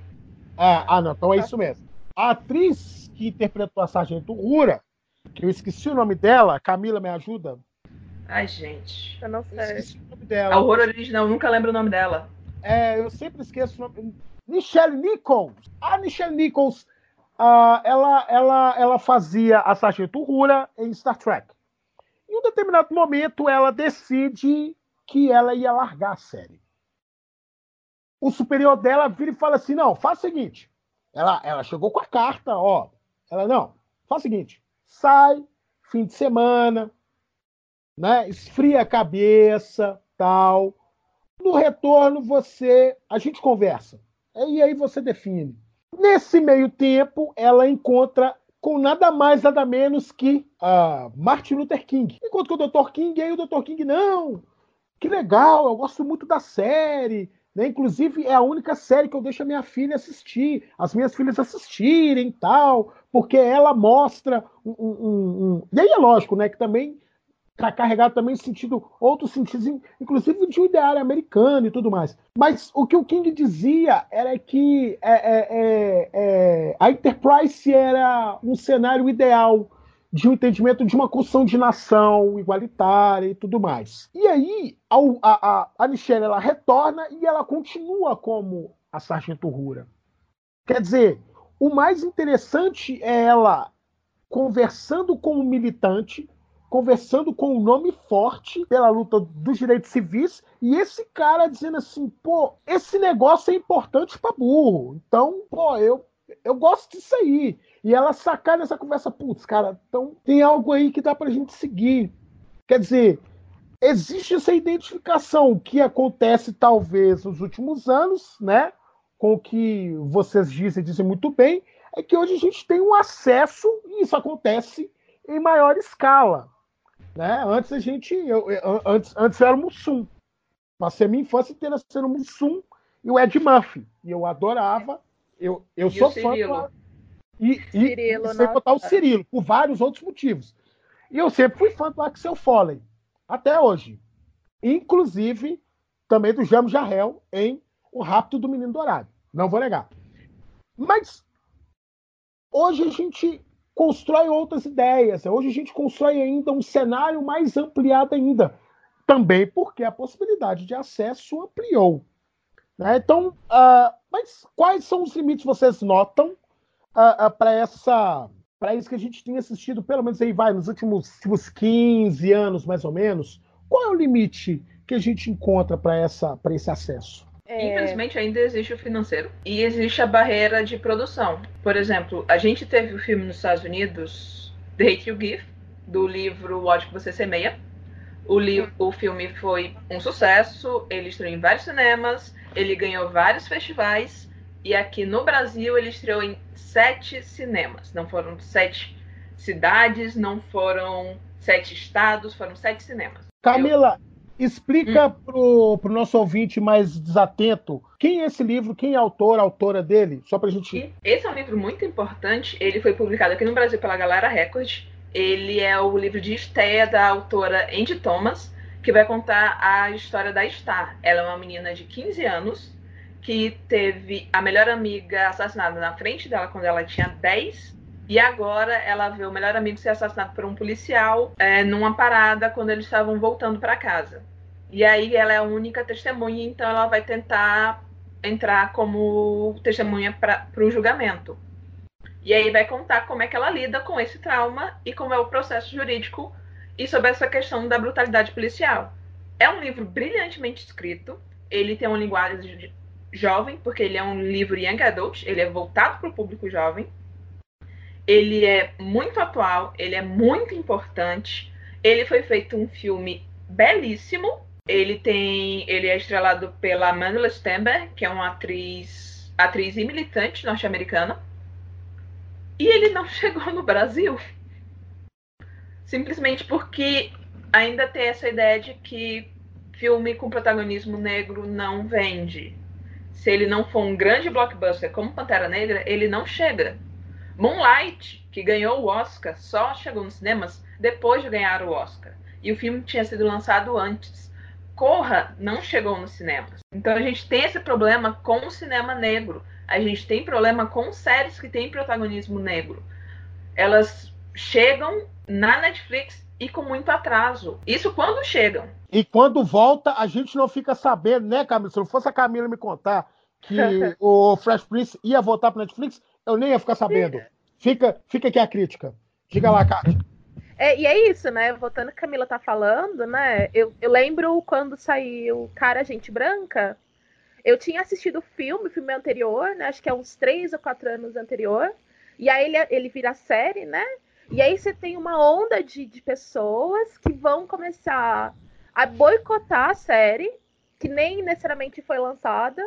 Ah, ah, não, então é isso mesmo. A atriz que interpretou a sargento Uhura, que eu esqueci o nome dela, Camila, me ajuda? Ai, gente. Eu não Eu sei. esqueci o nome A dela. horror original, eu nunca lembro o nome dela. É, eu sempre esqueço o nome. Michelle Nichols. A Michelle Nichols, ah, ela, ela, ela fazia a Sargento Uhura em Star Trek. Em um determinado momento, ela decide que ela ia largar a série. O superior dela vira e fala assim: não, faz o seguinte. Ela, ela chegou com a carta, ó. Ela, não, faz o seguinte: sai, fim de semana, né? Esfria a cabeça, tal. No retorno, você. A gente conversa. E aí você define. Nesse meio tempo, ela encontra com nada mais, nada menos que Martin Luther King. Enquanto que o Dr. King, aí o Dr. King, não, que legal, eu gosto muito da série. Né? Inclusive, é a única série que eu deixo a minha filha assistir, as minhas filhas assistirem tal, porque ela mostra um- um- um- E aí é lógico, né? Que também está carregado também sentido, outros sentidos, in- inclusive de um ideário americano e tudo mais. Mas o que o King dizia era que é, é, é, é, a Enterprise era um cenário ideal de um entendimento de uma construção de nação igualitária e tudo mais. E aí, a, a, a Michelle ela retorna e ela continua como a Sargento Rura. Quer dizer, o mais interessante é ela conversando com o militante, conversando com um nome forte pela luta dos direitos civis, e esse cara dizendo assim, pô, esse negócio é importante para burro. Então, pô, eu, eu gosto disso aí. E ela sacar nessa conversa, putz, cara, então tem algo aí que dá pra gente seguir. Quer dizer, existe essa identificação que acontece talvez nos últimos anos, né? Com o que vocês dizem, dizem muito bem, é que hoje a gente tem um acesso, e isso acontece em maior escala. Né? Antes a gente. Eu, eu- antes, antes era o Mussum. Passei a minha infância inteira sendo o Mussum e o Ed Murphy. E eu adorava. Eu, eu E sou o fã. Cirilo. do- E, e, Cirilo, e sem botar o. Cirilo, por vários outros motivos. E eu sempre fui fã do Axel Foley. Até hoje. Inclusive, também do Jamo Jarrell em O Rapto do Menino Dourado. Não vou negar. Mas hoje a gente constrói outras ideias. Hoje a gente constrói ainda um cenário mais ampliado ainda. Também porque a possibilidade de acesso ampliou. né? Então, ah, mas quais são os limites vocês notam para essa para isso que a gente tinha assistido, pelo menos aí vai, nos últimos, últimos 15 anos, mais ou menos, qual é o limite que a gente encontra para esse acesso? É, Infelizmente ainda existe o financeiro e existe a barreira de produção. Por exemplo, a gente teve o filme nos Estados Unidos, The Hate You Give, do livro O Ódio que Você Semeia. O, li o filme foi um sucesso, ele estreou em vários cinemas, ele ganhou vários festivais e aqui no Brasil ele estreou em sete cinemas. Não foram sete cidades, não foram sete estados, foram sete cinemas. Camila, explica pro, pro nosso ouvinte mais desatento quem é esse livro, quem é a autor, a autora dele, só pra gente. Esse é um livro muito importante. Ele foi publicado aqui no Brasil pela Galera Record. Ele é o livro de estreia da autora Andy Thomas, que vai contar a história da Star. Ela é uma menina de 15 anos que teve a melhor amiga assassinada na frente dela quando ela tinha 10. E agora ela vê o melhor amigo ser assassinado por um policial é, numa parada quando eles estavam voltando para casa. E aí ela é a única testemunha, então ela vai tentar entrar como testemunha para o julgamento. E aí vai contar como é que ela lida com esse trauma e como é o processo jurídico e sobre essa questão da brutalidade policial. É um livro brilhantemente escrito, ele tem uma linguagem jovem, porque ele é um livro young adult, ele é voltado para o público jovem. Ele é muito atual, ele é muito importante. Ele foi feito um filme belíssimo. Ele tem, ele é estrelado pela Manuela Stenberg, que é uma atriz, atriz e militante norte-americana. E ele não chegou no Brasil. Simplesmente porque ainda tem essa ideia de que filme com protagonismo negro não vende. Se ele não for um grande blockbuster como Pantera Negra, ele não chega. Moonlight, que ganhou o Oscar, só chegou nos cinemas depois de ganhar o Oscar. E o filme tinha sido lançado antes. Corra não chegou nos cinemas. Então a gente tem esse problema com o cinema negro. A gente tem problema com séries que têm protagonismo negro. Elas chegam na Netflix e com muito atraso. Isso quando chegam. E quando volta, a gente não fica sabendo, né, Camila? Se não fosse a Camila me contar que o Fresh Prince ia voltar para Netflix, eu nem ia ficar sabendo. Fica, fica aqui a crítica. Diga lá, Kátia. É, e é isso, né? Voltando que a Camila tá falando, né? Eu, eu lembro quando saiu Cara Gente Branca, eu tinha assistido o filme, o filme anterior, né? Acho que é uns três ou quatro anos anterior. E aí ele, ele vira série, né? E aí você tem uma onda de, de pessoas que vão começar a boicotar a série, que nem necessariamente foi lançada.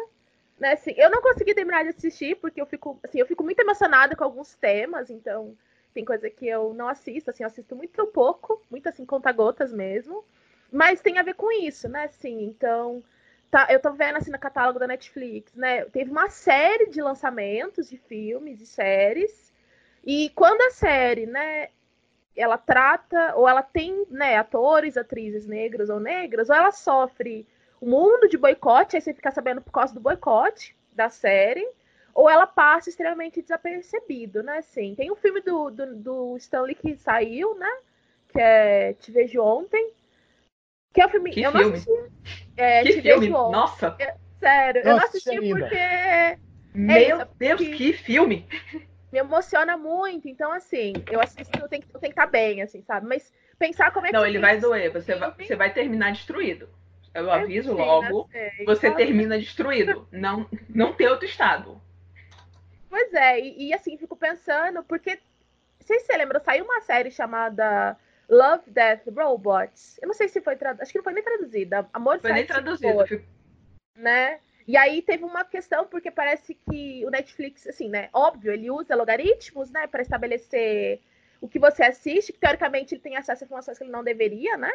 Né, assim, eu não consegui terminar de assistir, porque eu fico, assim, eu fico muito emocionada com alguns temas, então tem coisa que eu não assisto, assim, eu assisto muito pouco, muito assim, conta-gotas mesmo. Mas tem a ver com isso, né? Assim, então, tá, eu tô vendo assim no catálogo da Netflix, né? Teve uma série de lançamentos de filmes e séries. E quando a série, né, ela trata, ou ela tem, né, atores, atrizes negros ou negras, ou ela sofre um mundo de boicote, aí você fica sabendo por causa do boicote da série, ou ela passa extremamente desapercebido, né, assim. Tem um filme do, do, do Stanley que saiu, né, que é Te Vejo Ontem, que é um filme... Que eu filme? não assisti... É, que Te filme? Vejo Ontem. Nossa! É, sério, eu não Nossa, assisti ainda. porque Meu isso, Deus, porque- que filme! me emociona muito. Então, assim, eu assisto, eu tenho, que- eu tenho que estar bem, assim, sabe? Mas pensar como é que Não, ele vai doer. Você vai, você vai terminar destruído. Eu Eu aviso sei, logo. sei. Você termina destruído. Não, não tem outro estado. Pois é, e, e, assim, fico pensando, porque. Não sei se você lembra, saiu uma série chamada Love, Death, Robots. Eu não sei se foi traduzida. Acho que não foi nem traduzida. Amor Foi nem. Dor, Fico- né? E aí teve uma questão, porque parece que o Netflix, assim, né? Óbvio, ele usa logaritmos, né, para estabelecer o que você assiste, que teoricamente ele tem acesso a informações que ele não deveria, né?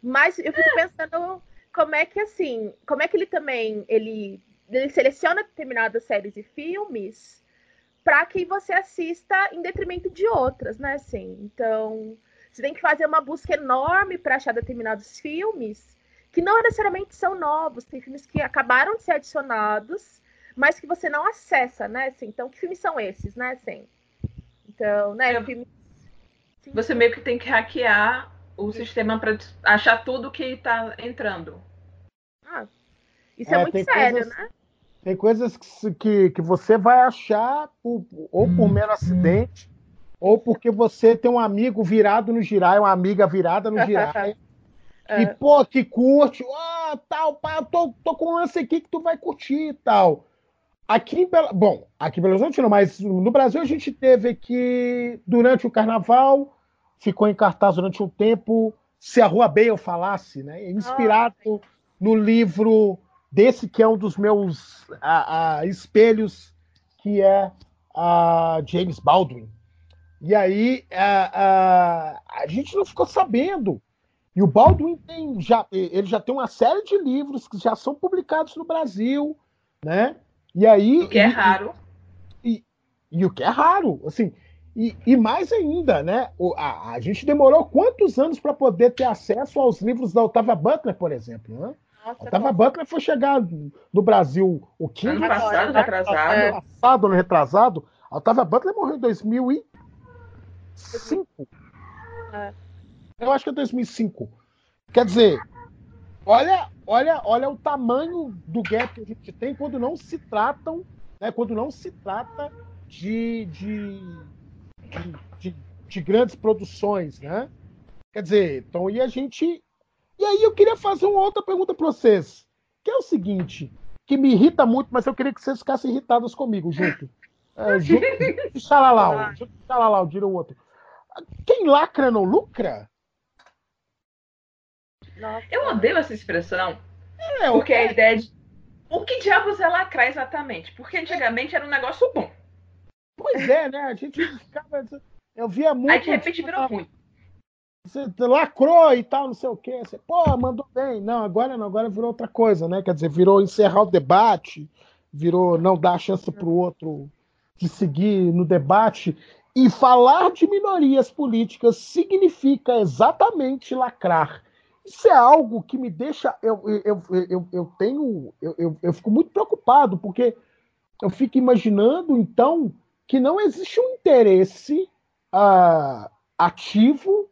Mas eu fico pensando como é que assim, como é que ele também ele, ele seleciona determinadas séries e filmes para que você assista em detrimento de outras, né? Assim, então você tem que fazer uma busca enorme para achar determinados filmes que não necessariamente são novos, tem filmes que acabaram de ser adicionados, mas que você não acessa, né? Assim, então, que filmes são esses, né? Assim, então, né? É. filmes- Você meio que tem que hackear o sistema para achar tudo que está entrando. Ah, isso é, É, muito tem sério, coisas- né? Tem coisas que, que, que você vai achar por- ou por mero acidente, ou porque você tem um amigo virado no giraia, uma amiga virada no giraia, É. e, pô, que curte, ó, tal, pá, eu tô, tô com um lance aqui que tu vai curtir e tal. Aqui em Belo... Bom, aqui em Belo Horizonte não, mas no Brasil a gente teve que, durante o carnaval, ficou em cartaz durante um tempo, Se a Rua Bale Falasse, né? Inspirado no livro desse que é um dos meus a, a, espelhos, que é a James Baldwin. E aí a, a, a gente não ficou sabendo. E o Baldwin tem já, ele já tem uma série de livros que já são publicados no Brasil, né? E aí O que é e- raro. e, e o que é raro, assim. E, e mais ainda, né? o- a, a gente demorou quantos anos para poder ter acesso aos livros da Otávia Butler, por exemplo, né? Nossa, Otávia Butler foi chegar no Brasil o 15 Ano passado, Agora, né? atrasado. É. ano passado, ano retrasado. A Otávia Butler morreu em 2005. É. Eu acho que é 2005. Quer dizer, olha, olha, olha o tamanho do gap que a gente tem quando não se tratam, né, quando não se trata de, de, de, de, de grandes produções, né? Quer dizer, então, e a gente. E aí eu queria fazer uma outra pergunta para vocês, que é o seguinte, que me irrita muito, mas eu queria que vocês ficassem irritados comigo, junto. É, junto de xalalau, junto de xalalau, dira o outro. Quem lacra não lucra? Eu odeio essa expressão, É, porque a ideia de. O que diabos é lacrar exatamente? Porque antigamente era um negócio bom. Pois é, né? A gente ficava. Eu via muito. Aí de repente virou ruim. Você lacrou e tal, não sei o quê. Você, pô, mandou bem. Não, agora não, agora virou outra coisa, né? Quer dizer, virou encerrar o debate, virou não dar a chance para o outro de seguir no debate. E falar de minorias políticas significa exatamente lacrar. Isso é algo que me deixa. Eu, eu, eu, eu tenho. Eu, eu, eu fico muito preocupado, porque eu fico imaginando, então, que não existe um interesse ah, ativo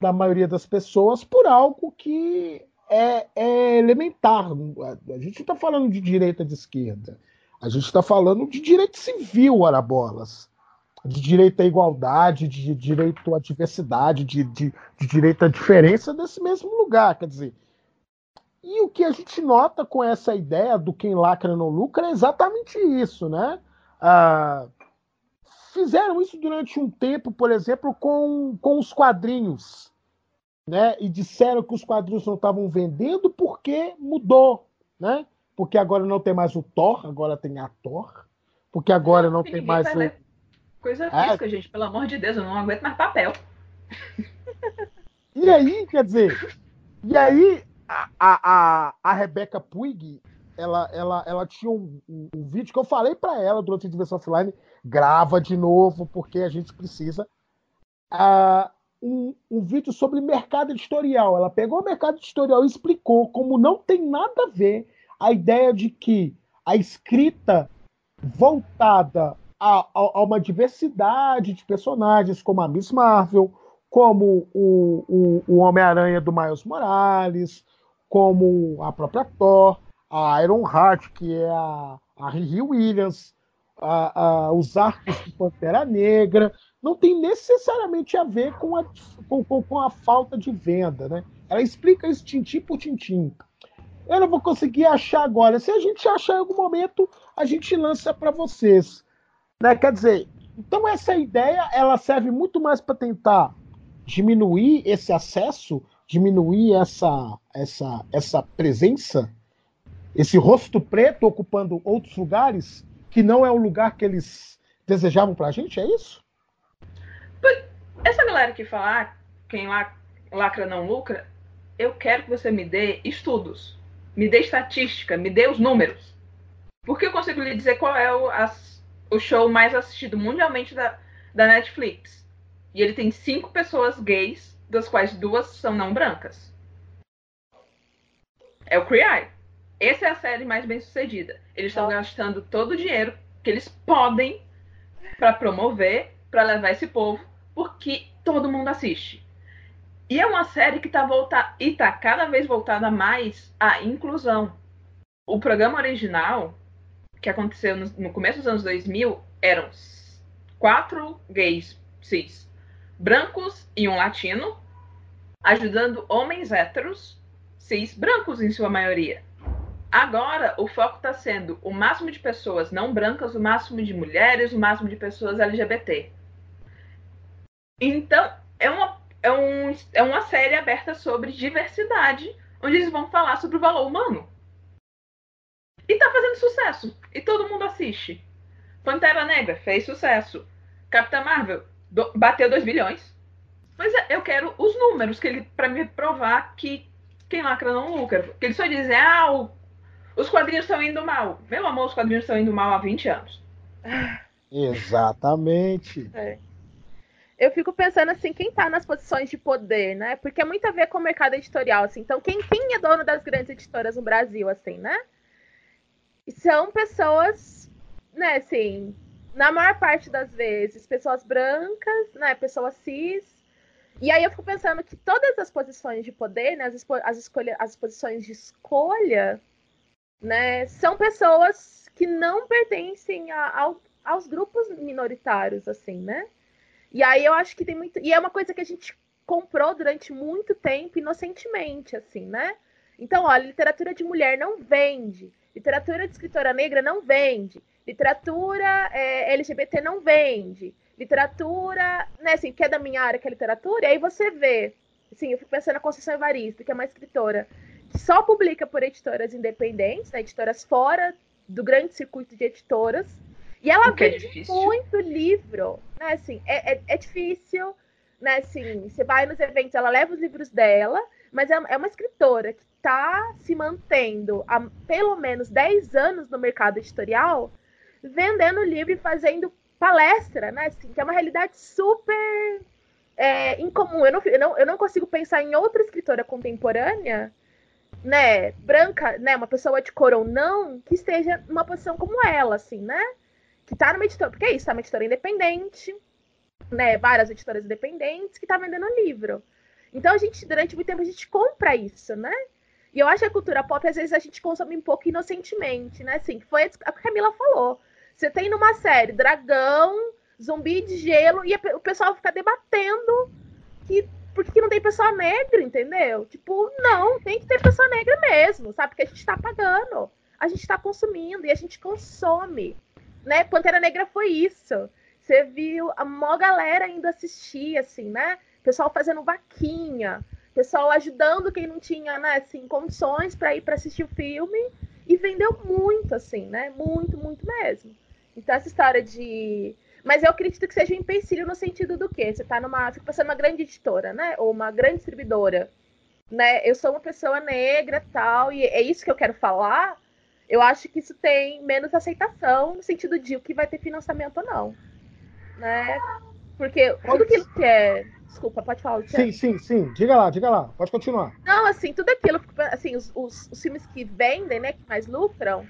da maioria das pessoas por algo que é, é elementar. A gente não está falando de direita de esquerda. A gente está falando de direito civil, ora bolas. De direito à igualdade, de direito à diversidade, de, de, de direito à diferença desse mesmo lugar. Quer dizer, e o que a gente nota com essa ideia do quem lacra não lucra é exatamente isso, né? Ah, fizeram isso durante um tempo, por exemplo, com, com os quadrinhos. Né? E disseram que os quadrinhos não estavam vendendo porque mudou. Né? Porque agora não tem mais o Thor, agora tem a Thor. Porque agora não tem mais o. Coisa É. física, gente. Pelo amor de Deus, eu não aguento mais papel. E aí, quer dizer, e aí a, a, a, a Rebeca Puig, ela, ela, ela tinha um, um- um vídeo que eu falei para ela durante a diversão offline, grava de novo, porque a gente precisa. Ah, um, um vídeo sobre mercado editorial. Ela pegou o mercado editorial e explicou como não tem nada a ver a ideia de que a escrita voltada a, a- a uma diversidade de personagens, como a Miss Marvel, como o, o, o Homem-Aranha do Miles Morales, como a própria Thor, a Iron Heart, que é a, a Riri Williams, a- a- os arcos de Pantera Negra, não tem necessariamente a ver com a, com, com- a falta de venda. Né? Ela explica isso tintim por tintim. Eu não vou conseguir achar agora. Se a gente achar em algum momento, a gente lança para vocês. Né? Quer dizer, então essa ideia ela serve muito mais para tentar diminuir esse acesso, diminuir essa, essa, essa presença, esse rosto preto ocupando outros lugares que não é o lugar que eles desejavam para a gente, é isso? Essa galera que fala ah, quem la- lacra não lucra, eu quero que você me dê estudos, me dê estatística, me dê os números. Porque eu consigo lhe dizer qual é o, as- o show mais assistido mundialmente da, da Netflix. E ele tem cinco pessoas gays, das quais duas são não brancas. É o Eye. Essa é a série mais bem sucedida. Eles estão gastando todo o dinheiro que eles podem para promover, para levar esse povo, porque todo mundo assiste. E é uma série que está voltada e tá cada vez voltada mais à inclusão. O programa original, que aconteceu no, começo dos anos 2000, eram quatro gays cis, brancos e um latino, ajudando homens héteros, cis, brancos em sua maioria. Agora, o foco está sendo o máximo de pessoas não brancas, o máximo de mulheres, o máximo de pessoas LGBT. Então, é uma, é, um, é uma série aberta sobre diversidade, onde eles vão falar sobre o valor humano. E tá fazendo sucesso. E todo mundo assiste. Pantera Negra fez sucesso. Capitã Marvel do- bateu 2 bilhões. Mas é, eu quero os números que ele para me provar que quem lacra não lucra. Porque eles só dizem, ah, o- os quadrinhos estão indo mal. Meu amor, os quadrinhos estão indo mal há 20 anos. Exatamente. Eu fico pensando assim, quem tá nas posições de poder, né? Porque é muito a ver com o mercado editorial, assim. Então, quem, quem é dono das grandes editoras no Brasil, assim, né? São pessoas, né, assim, na maior parte das vezes, pessoas brancas, né? Pessoas cis. E aí eu fico pensando que todas as posições de poder, né? As, as, escolha, as posições de escolha, né? São pessoas que não pertencem a- ao, aos grupos minoritários, assim, né? E aí eu acho que tem muito. E é uma coisa que a gente comprou durante muito tempo inocentemente, assim, né? Então, olha, literatura de mulher não vende, literatura de escritora negra não vende, literatura é, LGBT não vende, literatura, né, assim, que é da minha área, que é literatura, e aí você vê, assim, eu fico pensando na Conceição Evaristo, que é uma escritora só publica por editoras independentes, né, editoras fora do grande circuito de editoras, e ela é vende difícil. muito livro, né? Assim, é, é, é difícil, né? Assim, você vai nos eventos, ela leva os livros dela, mas é, é uma escritora que está se mantendo há pelo menos 10 anos no mercado editorial, vendendo livro e fazendo palestra, né? Assim, que é uma realidade super é, incomum. Eu não, eu, não, eu não consigo pensar em outra escritora contemporânea, né, branca, né, uma pessoa de cor ou não, que esteja numa posição como ela, assim, né? que tá numa editora, porque é isso, tá uma editora independente, né, várias editoras independentes que tá vendendo livro. Então a gente, durante muito tempo, a gente compra isso, né? E eu acho que a cultura pop, às vezes, a gente consome um pouco inocentemente, né? Assim, foi a que a Camila falou. Você tem numa série dragão, zumbi de gelo, e o pessoal fica debatendo que por que não tem pessoa negra, entendeu? Tipo, não, tem que ter pessoa negra mesmo, sabe? Porque a gente tá pagando, a gente tá consumindo e a gente consome né? Pantera Negra foi isso. Você viu a maior galera indo assistir, assim, né? Pessoal fazendo vaquinha, pessoal ajudando quem não tinha, né, assim, condições para ir para assistir o filme e vendeu muito, assim, né? Muito, muito mesmo. Então essa história de mas eu acredito que seja um empecilho no sentido do quê? Você tá numa, fica passando uma grande editora, né? Ou uma grande distribuidora, né? Eu sou uma pessoa negra, tal, e é isso que eu quero falar eu acho que isso tem menos aceitação no sentido de o que vai ter financiamento ou não. Né? Porque tudo aquilo que é. Desculpa, pode falar. Luciano. Sim, sim, sim. Diga lá, diga lá. Pode continuar. Não, assim, tudo aquilo, assim, os, os, os filmes que vendem, né, que mais lucram,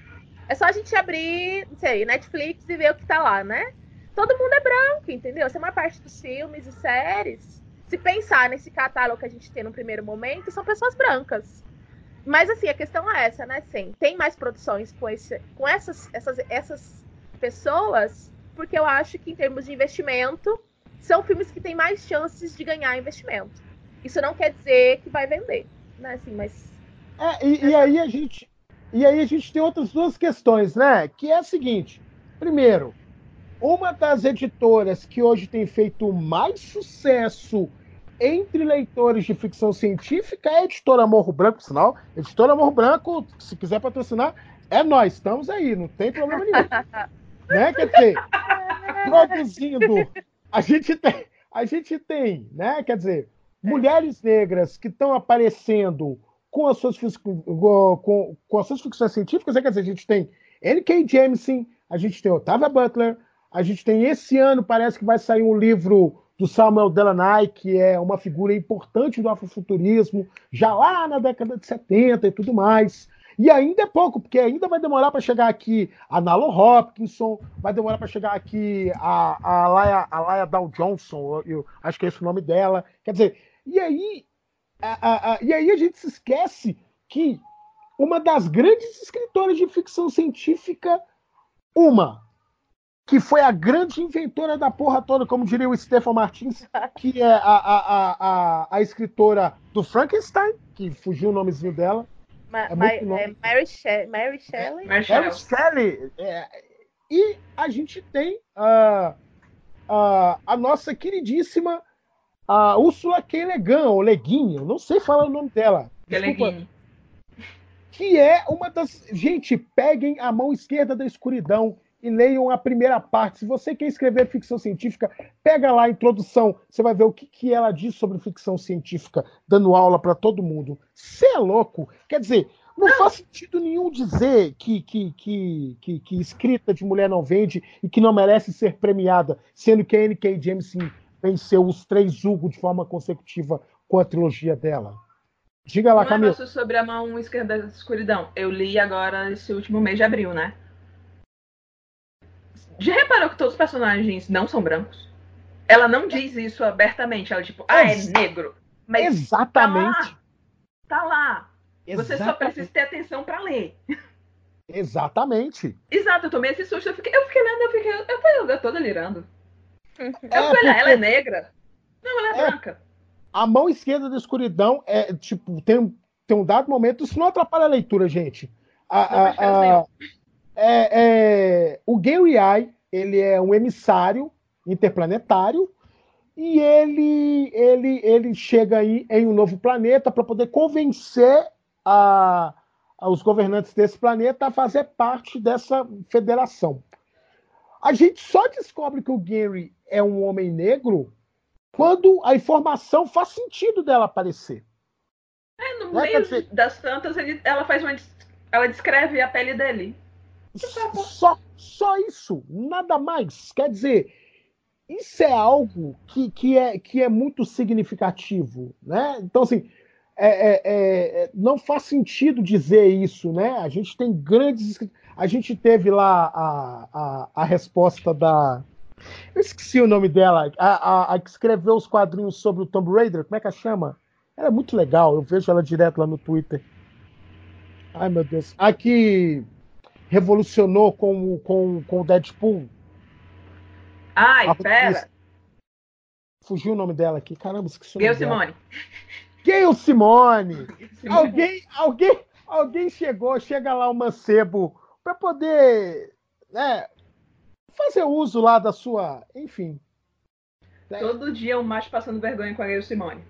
é só a gente abrir, não sei, Netflix e ver o que tá lá, né? Todo mundo é branco, entendeu? Essa é uma parte dos filmes e séries. Se pensar nesse catálogo que a gente tem no primeiro momento, são pessoas brancas. Mas assim, a questão é essa, né? Sim, tem mais produções com, esse, com essas, essas, essas pessoas, porque eu acho que em termos de investimento, são filmes que têm mais chances de ganhar investimento. Isso não quer dizer que vai vender, né? Assim, mas. É, e, e aí a gente. E aí a gente tem outras duas questões, né? Que é a seguinte: primeiro, uma das editoras que hoje tem feito mais sucesso entre leitores de ficção científica é a editora Morro Branco, sinal. Editora Morro Branco, se quiser patrocinar, é nós, estamos aí, não tem problema nenhum. né? Quer dizer, produzindo. A gente tem, a gente tem, né? Quer dizer, mulheres negras que estão aparecendo com as suas, com, com as suas ficções científicas, né? quer dizer, a gente tem N.K. Jameson, a gente tem Otávia Butler, a gente tem esse ano, parece que vai sair um livro do Samuel Delaney, que é uma figura importante do afrofuturismo, já lá na década de 70 e tudo mais. E ainda é pouco, porque ainda vai demorar para chegar aqui a Nalo Hopkinson, vai demorar para chegar aqui a, a, Laia, a Laia Dow Johnson, eu, eu, acho que é esse o nome dela. Quer dizer, e aí, a, a, a, e aí a gente se esquece que uma das grandes escritoras de ficção científica, uma, que foi a grande inventora da porra toda, como diria o Stefan Martins, que é a, a, a, a, escritora do Frankenstein, que fugiu o nomezinho dela. Ma é Ma é Mary, She Mary Shelley? Mary Shelley. É, e a gente tem uh, uh, a nossa queridíssima uh, Úrsula K. Le Guin, ou Leguin, eu não sei falar o nome dela. Desculpa, que é uma das. Gente, peguem a mão esquerda da escuridão e leiam a primeira parte. Se você quer escrever ficção científica, pega lá a introdução, você vai ver o que, que ela diz sobre ficção científica, dando aula para todo mundo. Você é louco? Quer dizer, não, não, faz sentido nenhum dizer que, que, que, que, que escrita de mulher não vende e que não merece ser premiada, sendo que a N.K. Jameson venceu os três Hugo de forma consecutiva com a trilogia dela. Diga lá, um Camila. sobre a mão esquerda da escuridão. Eu li agora esse último mês de abril, né? Já reparou que todos os personagens não são brancos? Ela não diz isso abertamente. Ela, tipo, ah, é negro. Mas Exatamente. Tá lá. Tá lá. Você só precisa ter atenção para ler. Exatamente. Exato, eu tomei esse susto. Eu fiquei, eu fiquei lendo, eu fiquei. Eu tô, eu tô delirando. Eu É, ela porque- é negra? Não, ela é, É. branca. A mão esquerda da escuridão é tipo tem, um- tem um dado momento. Isso não atrapalha a leitura, gente. A- Não a- a-. é, é, o Gary Ai, ele é um emissário interplanetário e ele ele ele chega aí em um novo planeta para poder convencer a, a- os governantes desse planeta a fazer parte dessa federação. A gente só descobre que o Gary é um homem negro quando a informação faz sentido dela aparecer. É, no Né, meio dizer- das tantas, ele- ela faz uma. Ela descreve a pele dele. Só, só isso, nada mais. Quer dizer, isso é algo que, que, é, que é muito significativo, né? Então, assim, é- é- é- é, não faz sentido dizer isso, né? A gente tem grandes... A gente teve lá a, a, a resposta da... Eu esqueci o nome dela, a, a, a que escreveu os quadrinhos sobre o Tomb Raider, como é que ela chama? Ela é muito legal, eu vejo ela direto lá no Twitter. Ai, meu Deus. A que revolucionou com, o- com, com o Deadpool. Ai, A pera. Fugiu o nome dela aqui. Caramba, esqueci o nome Gail. Simone. Gayle Simone. Alguém, alguém, alguém chegou, chega lá o mancebo para poder, né, fazer uso lá da sua, enfim. Todo dia um macho passando vergonha com a Gail Simone.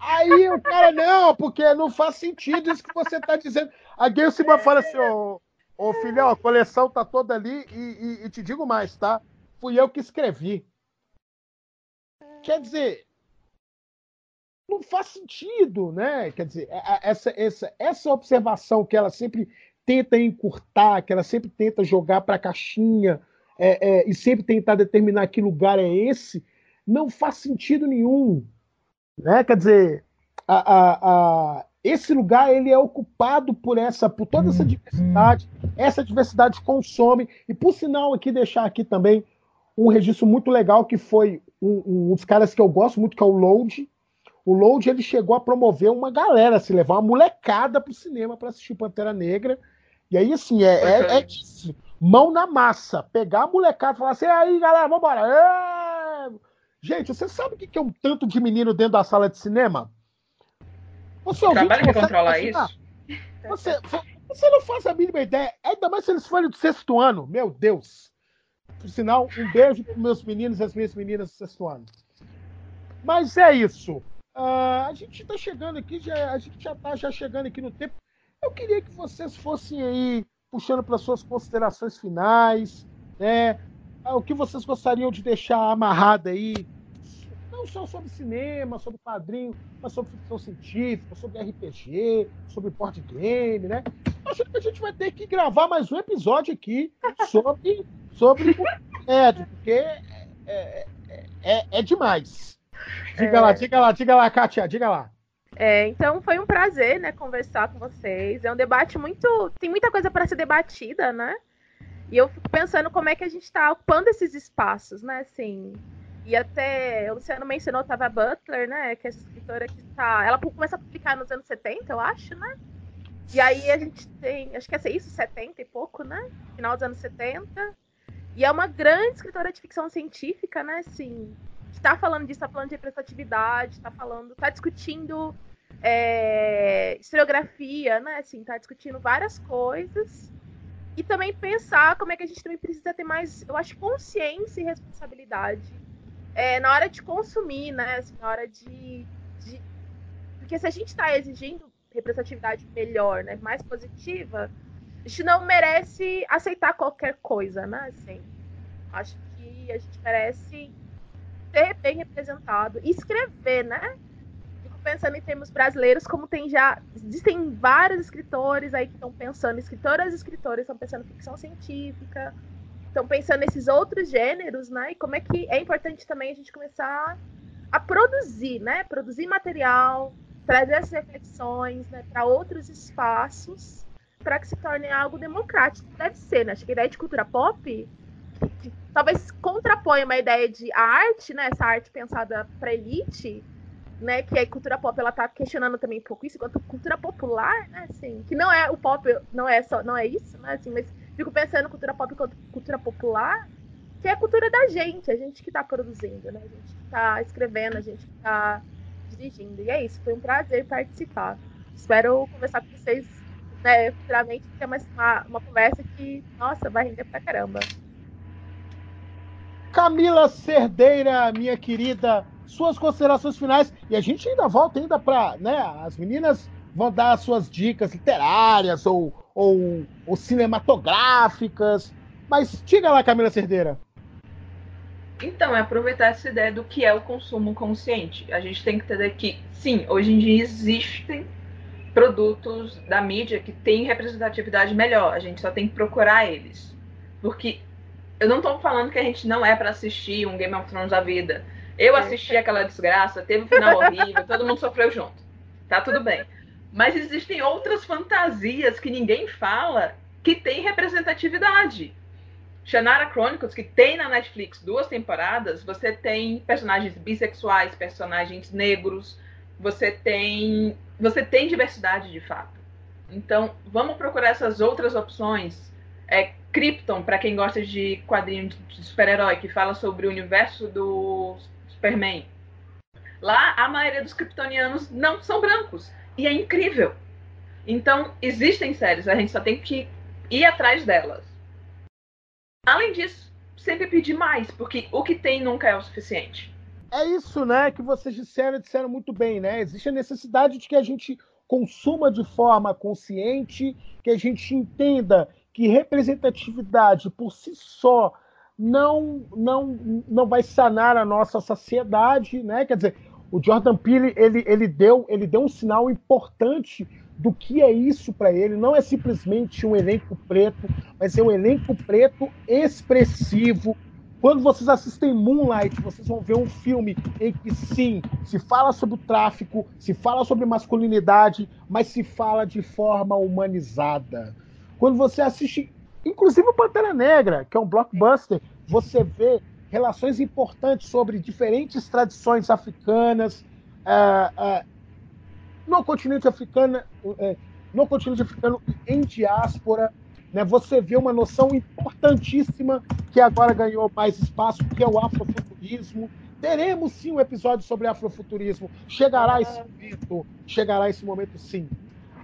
Aí o cara, não, porque não faz sentido isso que você está dizendo. A Gayle Simone fala assim, ô, ô filhão, a coleção tá toda ali e, e- e te digo mais, tá? Fui eu que escrevi. Quer dizer, não faz sentido, né? Quer dizer, a- a- essa, essa, essa observação que ela sempre tenta encurtar, que ela sempre tenta jogar para a caixinha é, é, e sempre tentar determinar que lugar é esse, não faz sentido nenhum. Né? Quer dizer, a, a- a- esse lugar ele é ocupado por essa, por toda essa diversidade. Essa diversidade consome e, por sinal, aqui deixar aqui também um registro muito legal que foi um, um dos caras que eu gosto muito, que é o Load. O Load ele chegou a promover uma galera, se levar uma molecada para o cinema para assistir Pantera Negra. E aí, assim, é, é, é isso. Mão na massa. Pegar a molecada e falar assim, aí, galera, vambora. É! Gente, você sabe o que que é um tanto de menino dentro da sala de cinema? Você ouvinte, Trabalho que consegue controlar imaginar? isso? Você, você não faz a mínima ideia. Ainda mais se eles forem do sexto ano. Meu Deus. Por sinal, um beijo para meus meninos e as minhas meninas do sexto ano. Mas é isso. Ah, a gente está chegando aqui, já, a gente já está já chegando aqui no tempo. Eu queria que vocês fossem aí puxando para suas considerações finais, né? Ah, O que vocês gostariam de deixar amarrado aí, não só sobre cinema, sobre quadrinho, mas sobre ficção científica, sobre RPG, sobre board game, né? Acho que a gente vai ter que gravar mais um episódio aqui sobre sobre Nerd, porque é, é, é, é demais. Diga É. lá, diga lá, diga lá, Kátia, diga lá. É, então foi um prazer, né, conversar com vocês. É um debate muito. Tem muita coisa para ser debatida, né? E eu fico pensando como é que a gente está ocupando esses espaços, né? Assim. E até o Luciano mencionou Tava Butler, né? Que é essa escritora que tá. Ela começa a publicar nos anos 70, eu acho, né? E aí a gente tem. Acho que é isso, 70 e pouco, né? Final dos anos 70. E é uma grande escritora de ficção científica, né? Assim, está falando disso, está falando de representatividade, está falando, está discutindo é, historiografia, né? Assim, está discutindo várias coisas. E também pensar como é que a gente também precisa ter mais, eu acho, consciência e responsabilidade é, na hora de consumir, né? Assim, na hora de, de- Porque se a gente está exigindo representatividade melhor, né? Mais positiva, a gente não merece aceitar qualquer coisa, né? Assim, acho que a gente merece ser bem representado e escrever, né? Fico pensando em termos brasileiros, como tem já. Existem vários escritores aí que estão pensando, escritoras e escritores estão pensando em ficção científica, estão pensando nesses outros gêneros, né? E como é que é importante também a gente começar a produzir, né? Produzir material, trazer essas reflexões né, para outros espaços, para que se torne algo democrático. Deve ser, né? Acho que a ideia de cultura pop que, que talvez contrapõe uma ideia de arte, né? Essa arte pensada para elite, né, que a cultura pop ela tá questionando também um pouco isso, enquanto cultura popular, né, assim, que não é o pop, não é só, não é isso, né, assim, mas fico pensando cultura pop cultura popular, que é a cultura da gente, a gente que tá produzindo, né, a gente que tá escrevendo, a gente que tá dirigindo. E é isso, foi um prazer participar. Espero conversar com vocês, né, futuramente, ter uma, uma conversa que, nossa, vai render pra caramba. Camila Cerdeira, minha querida, suas considerações finais. E a gente ainda volta ainda para, né? As meninas vão dar suas dicas literárias ou, ou, ou cinematográficas. Mas diga lá, Camila Cerdeira. Então, é aproveitar essa ideia do que é o consumo consciente. A gente tem que entender que, sim, hoje em dia existem produtos da mídia que têm representatividade melhor. A gente só tem que procurar eles. Porque eu não estou falando que a gente não é para assistir um Game of Thrones da vida. Eu assisti aquela desgraça, teve um final horrível, todo mundo sofreu junto. Tá tudo bem. Mas existem outras fantasias que ninguém fala que têm representatividade. Shannara Chronicles, que tem na Netflix duas temporadas, você tem personagens bissexuais, personagens negros, você tem você tem diversidade de fato. Então, vamos procurar essas outras opções. É Krypton, para quem gosta de quadrinho de super-herói, que fala sobre o universo do Superman. Lá, a maioria dos kryptonianos não são brancos. E é incrível. Então, existem séries, a gente só tem que ir atrás delas. Além disso, sempre pedir mais, porque o que tem nunca é o suficiente. É isso, né, que vocês disseram, disseram muito bem, né? Existe a necessidade de que a gente consuma de forma consciente, que a gente entenda que representatividade por si só não não não vai sanar a nossa sociedade, né? Quer dizer, o Jordan Peele ele, ele deu ele deu um sinal importante do que é isso para ele. Não é simplesmente um elenco preto, mas é um elenco preto expressivo. Quando vocês assistem Moonlight, vocês vão ver um filme em que sim, se fala sobre o tráfico, se fala sobre masculinidade, mas se fala de forma humanizada. Quando você assiste, inclusive o Pantera Negra, que é um blockbuster, você vê relações importantes sobre diferentes tradições africanas, uh, uh, no continente africano, uh, no continente africano em diáspora, né, você vê uma noção importantíssima que agora ganhou mais espaço, que é o afrofuturismo. Teremos sim um episódio sobre afrofuturismo. Chegará esse momento, chegará esse momento sim.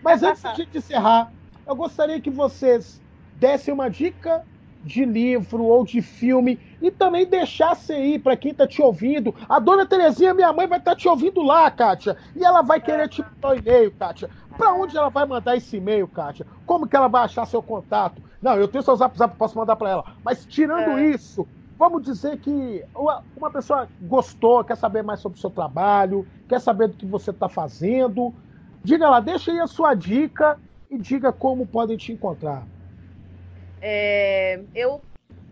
Mas antes de encerrar, eu gostaria que vocês dessem uma dica de livro ou de filme e também deixasse aí para quem está te ouvindo. A dona Terezinha, minha mãe, vai estar tá te ouvindo lá, Kátia. E ela vai querer te mandar um e-mail, Kátia. Para onde ela vai mandar esse e-mail, Kátia? Como que ela vai achar seu contato? Não, eu tenho seu zap zap, posso mandar para ela. Mas tirando é. isso, vamos dizer que uma pessoa gostou, quer saber mais sobre o seu trabalho, quer saber do que você está fazendo. Diga lá, deixa aí a sua dica e diga como podem te encontrar. É, eu,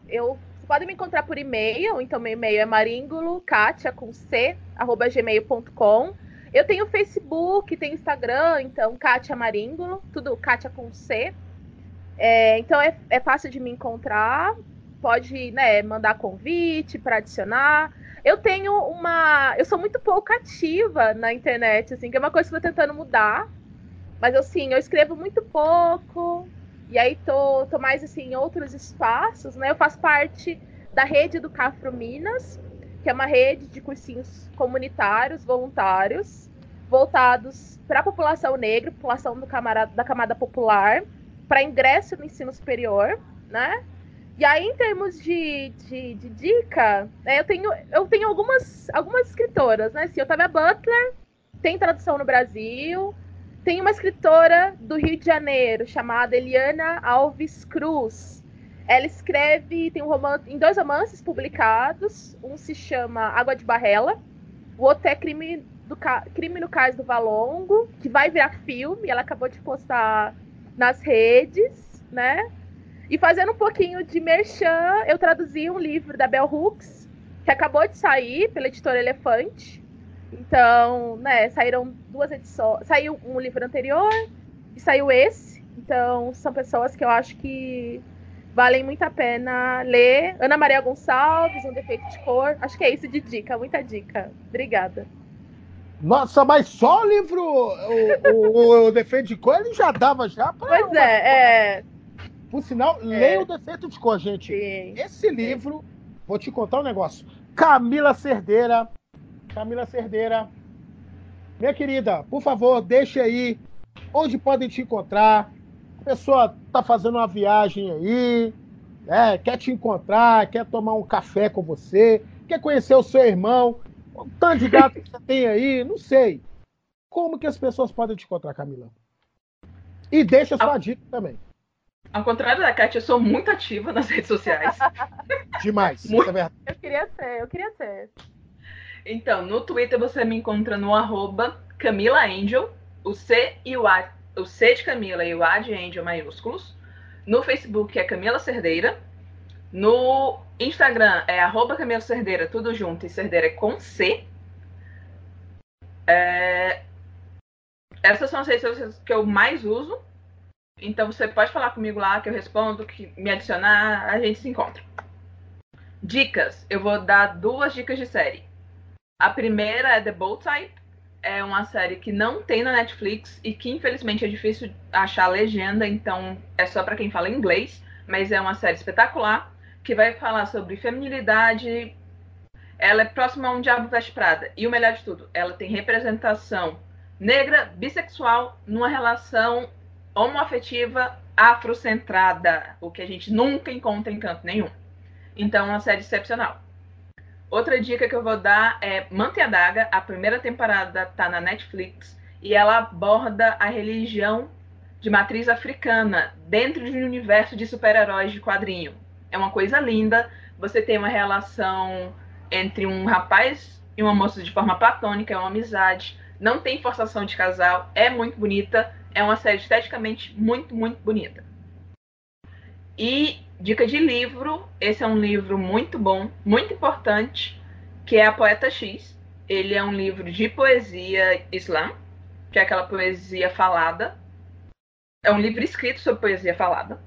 eu podem me encontrar por e-mail, então meu e-mail é maringolokatia com c arroba gmail.com. Eu tenho Facebook, tenho Instagram, então Kátia Maringulo, tudo Kátia com C. É, então é, é fácil de me encontrar. Pode né, mandar convite para adicionar. Eu tenho uma. Eu sou muito pouco ativa na internet, assim, que é uma coisa que eu tô tentando mudar. Mas assim, eu escrevo muito pouco. E aí tô, tô mais assim em outros espaços, né? Eu faço parte da rede do Cafro Minas, que é uma rede de cursinhos comunitários, voluntários, voltados para a população negra, população camarada, da camada popular, para ingresso no ensino superior, né? E aí, em termos de, de, de dica, né, eu tenho, eu tenho algumas, algumas escritoras, né? Assim, Otávia Butler, tem tradução no Brasil, tem uma escritora do Rio de Janeiro chamada Eliana Alves Cruz. Ela escreve, tem um romance, em dois romances publicados. Um se chama Água de Barrela, o outro é Crime, do, Crime no Cais do Valongo, que vai virar filme. Ela acabou de postar nas redes, né? E fazendo um pouquinho de merchan, eu traduzi um livro da Bell Hooks, que acabou de sair pela editora Elefante, então, né, saíram duas edições. Saiu um livro anterior e saiu esse. Então, são pessoas que eu acho que valem muito a pena ler. Ana Maria Gonçalves, Um Defeito de Cor. Acho que é isso de dica, muita dica. Obrigada. Nossa, mas só o livro, o, o, o Defeito de Cor, ele já dava já pra... Pois é, é. Por sinal, é. leia o Defeito de Cor, gente. Sim. Esse livro, vou te contar um negócio. Camila Cerdeira, Camila Cerdeira, minha querida, por favor, deixe aí onde podem te encontrar. A pessoa tá fazendo uma viagem aí, é, quer te encontrar, quer tomar um café com você, quer conhecer o seu irmão, o tanto de gato que você tem aí, não sei. Como que as pessoas podem te encontrar, Camila? E deixa a sua Ao... dica também. Ao contrário da Kátia, eu sou muito ativa nas redes sociais. Demais. muito... É eu queria ser, eu queria ser. Então, no Twitter você me encontra no arroba Camila Angel, o C e o A, o C de Camila e o A de Angel maiúsculos. No Facebook é Camila Cerdeira. No Instagram é arroba Camila Cerdeira, tudo junto, e Cerdeira é com C. É... Essas são as redes sociais que eu mais uso. Então você pode falar comigo lá que eu respondo, que me adicionar, a gente se encontra. Dicas. Eu vou dar duas dicas de série. A primeira é The Bold Type. É uma série que não tem na Netflix e que infelizmente é difícil achar legenda, então é só para quem fala inglês, mas é uma série espetacular que vai falar sobre feminilidade. Ela é próxima a um Diabo Veste Prada. E o melhor de tudo, ela tem representação negra, bissexual, numa relação homoafetiva afrocentrada, o que a gente nunca encontra em canto nenhum. Então, é uma série excepcional. Outra dica que eu vou dar é Mante a Daga. A primeira temporada tá na Netflix e ela aborda a religião de matriz africana dentro de um universo de super-heróis de quadrinho é uma coisa linda. Você tem uma relação entre um rapaz e uma moça de forma platônica, é uma amizade. Não tem forçação de casal, é muito bonita. É uma série esteticamente muito, muito bonita. E dica de livro: esse é um livro muito bom, muito importante, que é A Poeta X. Ele é um livro de poesia islã, que é aquela poesia falada. É um livro escrito sobre poesia falada.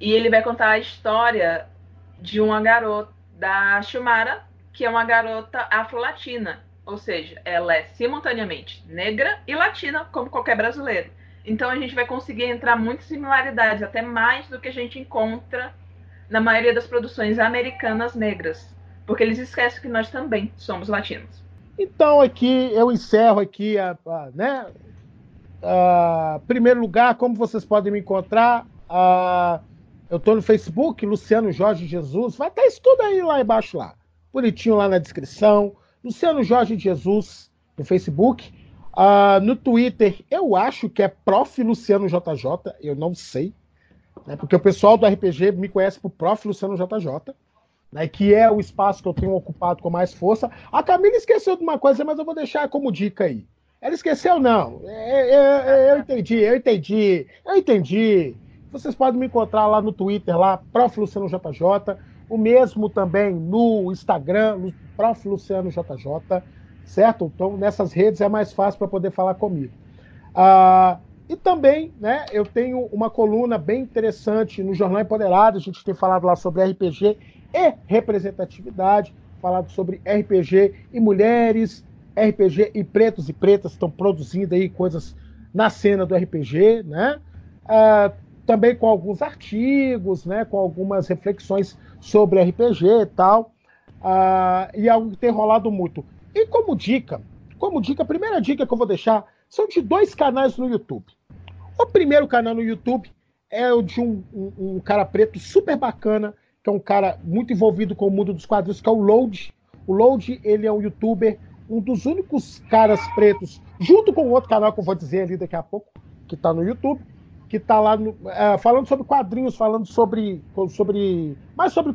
E ele vai contar a história de uma garota, da Shumara, que é uma garota afro-latina. Ou seja, ela é simultaneamente negra e latina, como qualquer brasileiro. Então a gente vai conseguir entrar muitas similaridades, até mais do que a gente encontra na maioria das produções americanas negras. Porque eles esquecem que nós também somos latinos. Então aqui eu encerro aqui a, a né? Uh, primeiro lugar, como vocês podem me encontrar? Eu tô no Facebook, Luciano Jorge Jesus. Vai estar isso tudo aí lá embaixo lá. Bonitinho lá na descrição. Luciano Jorge Jesus no Facebook. Uh, no Twitter, eu acho que é Prof. Luciano JJ. Eu não sei. Né, porque o pessoal do RPG me conhece por Prof. Luciano JJ. Né, que é o espaço que eu tenho ocupado com mais força. A Camila esqueceu de uma coisa, mas eu vou deixar como dica aí. Ela esqueceu, não. É, é, é, eu entendi, eu entendi, eu entendi. Vocês podem me encontrar lá no Twitter, lá, Prof. Luciano JJ, o mesmo também no Instagram, Prof. Luciano JJ, certo? Então, nessas redes é mais fácil para poder falar comigo. Ah, e também, né, eu tenho uma coluna bem interessante no Jornal Empoderado, a gente tem falado lá sobre RPG e representatividade, falado sobre RPG e mulheres, RPG e pretos e pretas estão produzindo aí coisas na cena do RPG, né? Uh, também com alguns artigos, né, com algumas reflexões sobre RPG e tal, uh, e algo que tem rolado muito. E como dica, como dica, a primeira dica que eu vou deixar são de dois canais no YouTube. O primeiro canal no YouTube é o de um, um, um cara preto super bacana, que é um cara muito envolvido com o mundo dos quadrinhos, que é o Load. O Load, ele é um youtuber, um dos únicos caras pretos, junto com outro canal que eu vou dizer ali daqui a pouco, que está no YouTube, que está lá no, é, falando sobre quadrinhos, falando sobre, sobre. mais sobre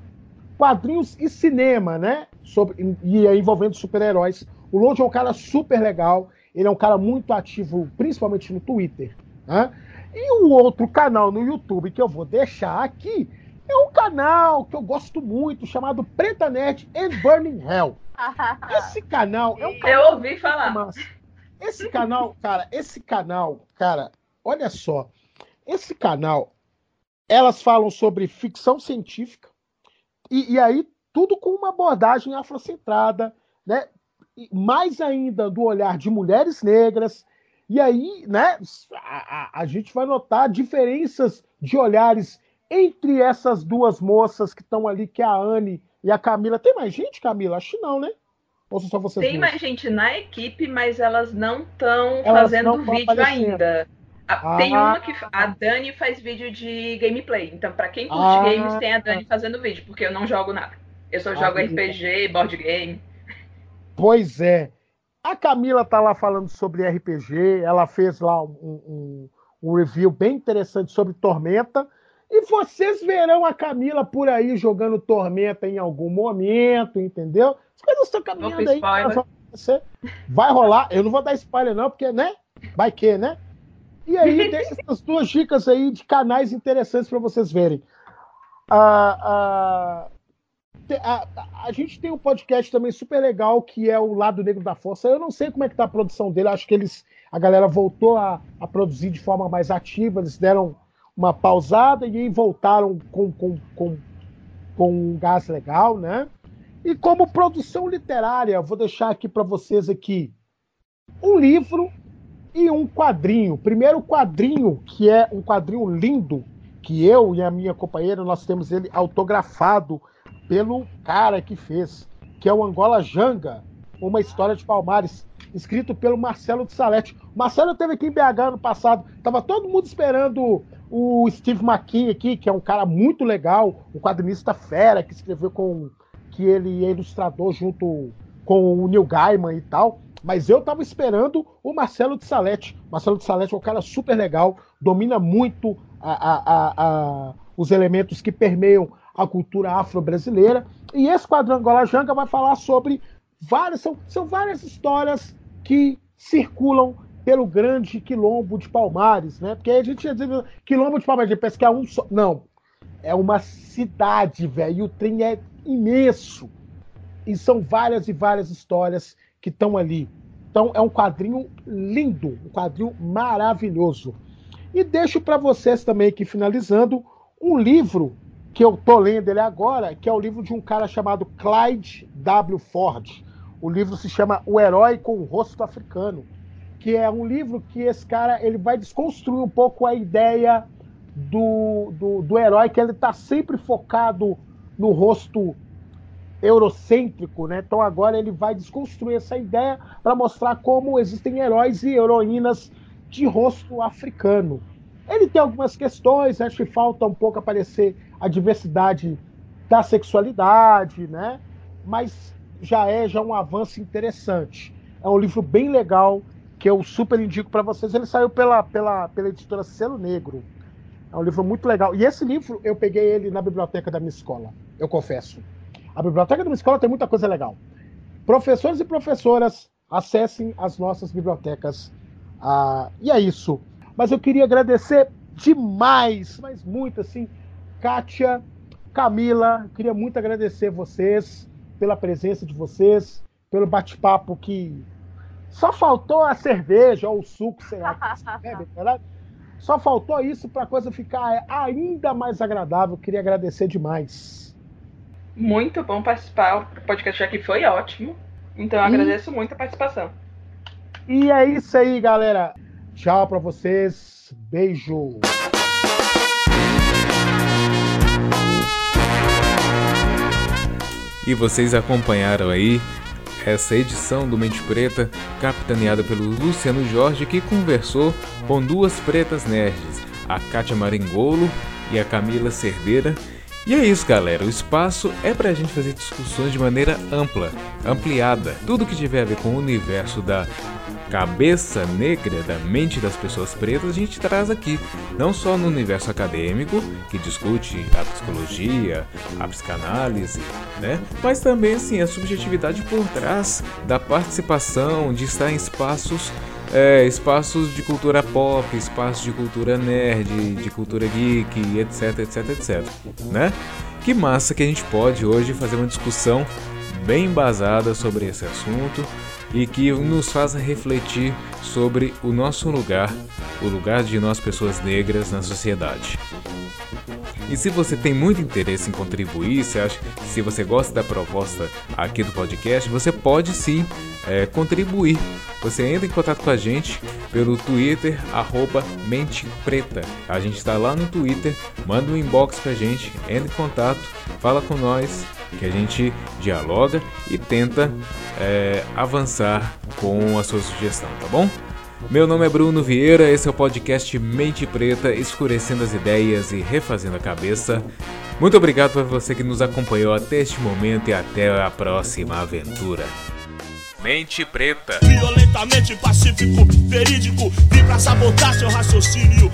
quadrinhos e cinema, né? Sobre, e envolvendo super-heróis. O Load é um cara super legal, ele é um cara muito ativo, principalmente no Twitter. Né? E o outro canal no YouTube que eu vou deixar aqui é um canal que eu gosto muito, chamado Preta Net and Burning Hell. Esse canal é um canal. Eu ouvi falar. Esse canal, cara, esse canal, cara, olha só. Esse canal, elas falam sobre ficção científica e, e aí tudo com uma abordagem afrocentrada, né? mais ainda do olhar de mulheres negras. E aí, né, a, a, a gente vai notar diferenças de olhares entre essas duas moças que estão ali, que é a Anne e a Camila. Tem mais gente, Camila? Acho que não, né? Ou só vocês Tem mais gente na equipe, mas elas não estão fazendo não vídeo ainda. Ah. Tem uma que a Dani faz vídeo de gameplay. Então, para quem curte ah. games, tem a Dani fazendo vídeo, porque eu não jogo nada. Eu só ah, jogo RPG, board game. Pois é. A Camila tá lá falando sobre RPG, ela fez lá um, um, um review bem interessante sobre Tormenta. E vocês verão a Camila por aí jogando Tormenta em algum momento, entendeu? As coisas estão caminhando aí. Você vai rolar. Eu não vou dar spoiler, não, porque, né? Vai que, né? E aí, tem essas duas dicas aí de canais interessantes para vocês verem. A, a, a, gente tem um podcast também super legal que é o Lado Negro da Força. Eu não sei como é que tá a produção dele. Acho que eles, a galera voltou a, a produzir de forma mais ativa. Eles deram uma pausada e aí voltaram com, com, com, com um gás legal, né? E como produção literária, vou deixar aqui para vocês aqui um livro e um quadrinho. Primeiro quadrinho, que é um quadrinho lindo, que eu e a minha companheira nós temos ele autografado pelo cara que fez, que é o Angola Janga, uma história de Palmares, escrito pelo Marcelo de Salete. O Marcelo teve aqui em BH ano passado, tava todo mundo esperando o Steve McKean aqui, que é um cara muito legal, um quadrinista fera que escreveu com que ele é ilustrador junto com o Neil Gaiman e tal. Mas eu tava esperando o Marcelo de Salete. Marcelo de Salete é um cara super legal, domina muito a, a, a, os elementos que permeiam a cultura afro-brasileira. E esse quadro Angola Janga vai falar sobre várias, são, são várias histórias que circulam pelo grande quilombo de Palmares, né? Porque a gente ia dizer quilombo de Palmares, pensa que é um só. Não. É uma cidade, velho. E o trem é imenso. E são várias e várias histórias que estão ali. Então é um quadrinho lindo, um quadrinho maravilhoso. E deixo para vocês também aqui finalizando um livro que eu tô lendo ele agora, que é o livro de um cara chamado Clyde W. Ford. O livro se chama O Herói com o Rosto Africano, que é um livro que esse cara ele vai desconstruir um pouco a ideia do, do, do herói, que ele está sempre focado no rosto eurocêntrico, né? Então agora ele vai desconstruir essa ideia para mostrar como existem heróis e heroínas de rosto africano. Ele tem algumas questões, acho que falta um pouco aparecer a diversidade da sexualidade, né? Mas já é já um avanço interessante. É um livro bem legal que eu super indico para vocês. Ele saiu pela, pela, pela editora Selo Negro. É um livro muito legal. E esse livro eu peguei ele na biblioteca da minha escola, eu confesso. A biblioteca da minha escola tem muita coisa legal. Professores e professoras, acessem as nossas bibliotecas. Ah, e é isso. Mas eu queria agradecer demais, mas muito assim, Kátia, Camila, queria muito agradecer vocês pela presença de vocês, pelo bate-papo que só faltou a cerveja ou o suco, sei lá, verdade? Só faltou isso para a coisa ficar ainda mais agradável. Queria agradecer demais. Muito bom participar. O podcast aqui foi ótimo. Então eu e... agradeço muito a participação. E é isso aí, galera. Tchau para vocês. Beijo. E vocês acompanharam aí essa edição do Mente Preta, capitaneada pelo Luciano Jorge, que conversou com duas pretas nerds, a Kátia Maringolo e a Camila Cerdeira e é isso, galera. O espaço é pra gente fazer discussões de maneira ampla, ampliada. Tudo que tiver a ver com o universo da cabeça negra, da mente das pessoas pretas, a gente traz aqui. Não só no universo acadêmico, que discute a psicologia, a psicanálise, né? Mas também, assim, a subjetividade por trás da participação, de estar em espaços é, espaços de cultura pop, espaços de cultura nerd, de cultura geek, etc, etc, etc, né? Que massa que a gente pode hoje fazer uma discussão bem embasada sobre esse assunto e que nos faça refletir sobre o nosso lugar, o lugar de nós pessoas negras na sociedade. E se você tem muito interesse em contribuir, se, acha, se você gosta da proposta aqui do podcast, você pode sim é, contribuir. Você entra em contato com a gente pelo Twitter, arroba Mente Preta. A gente está lá no Twitter, manda um inbox pra gente, entra em contato, fala com nós, que a gente dialoga e tenta é, avançar com a sua sugestão, tá bom? Meu nome é Bruno Vieira, esse é o podcast Mente Preta, escurecendo as ideias e refazendo a cabeça. Muito obrigado por você que nos acompanhou até este momento e até a próxima aventura. Mente Preta. Violentamente pacífico, verídico, vim pra sabotar seu raciocínio.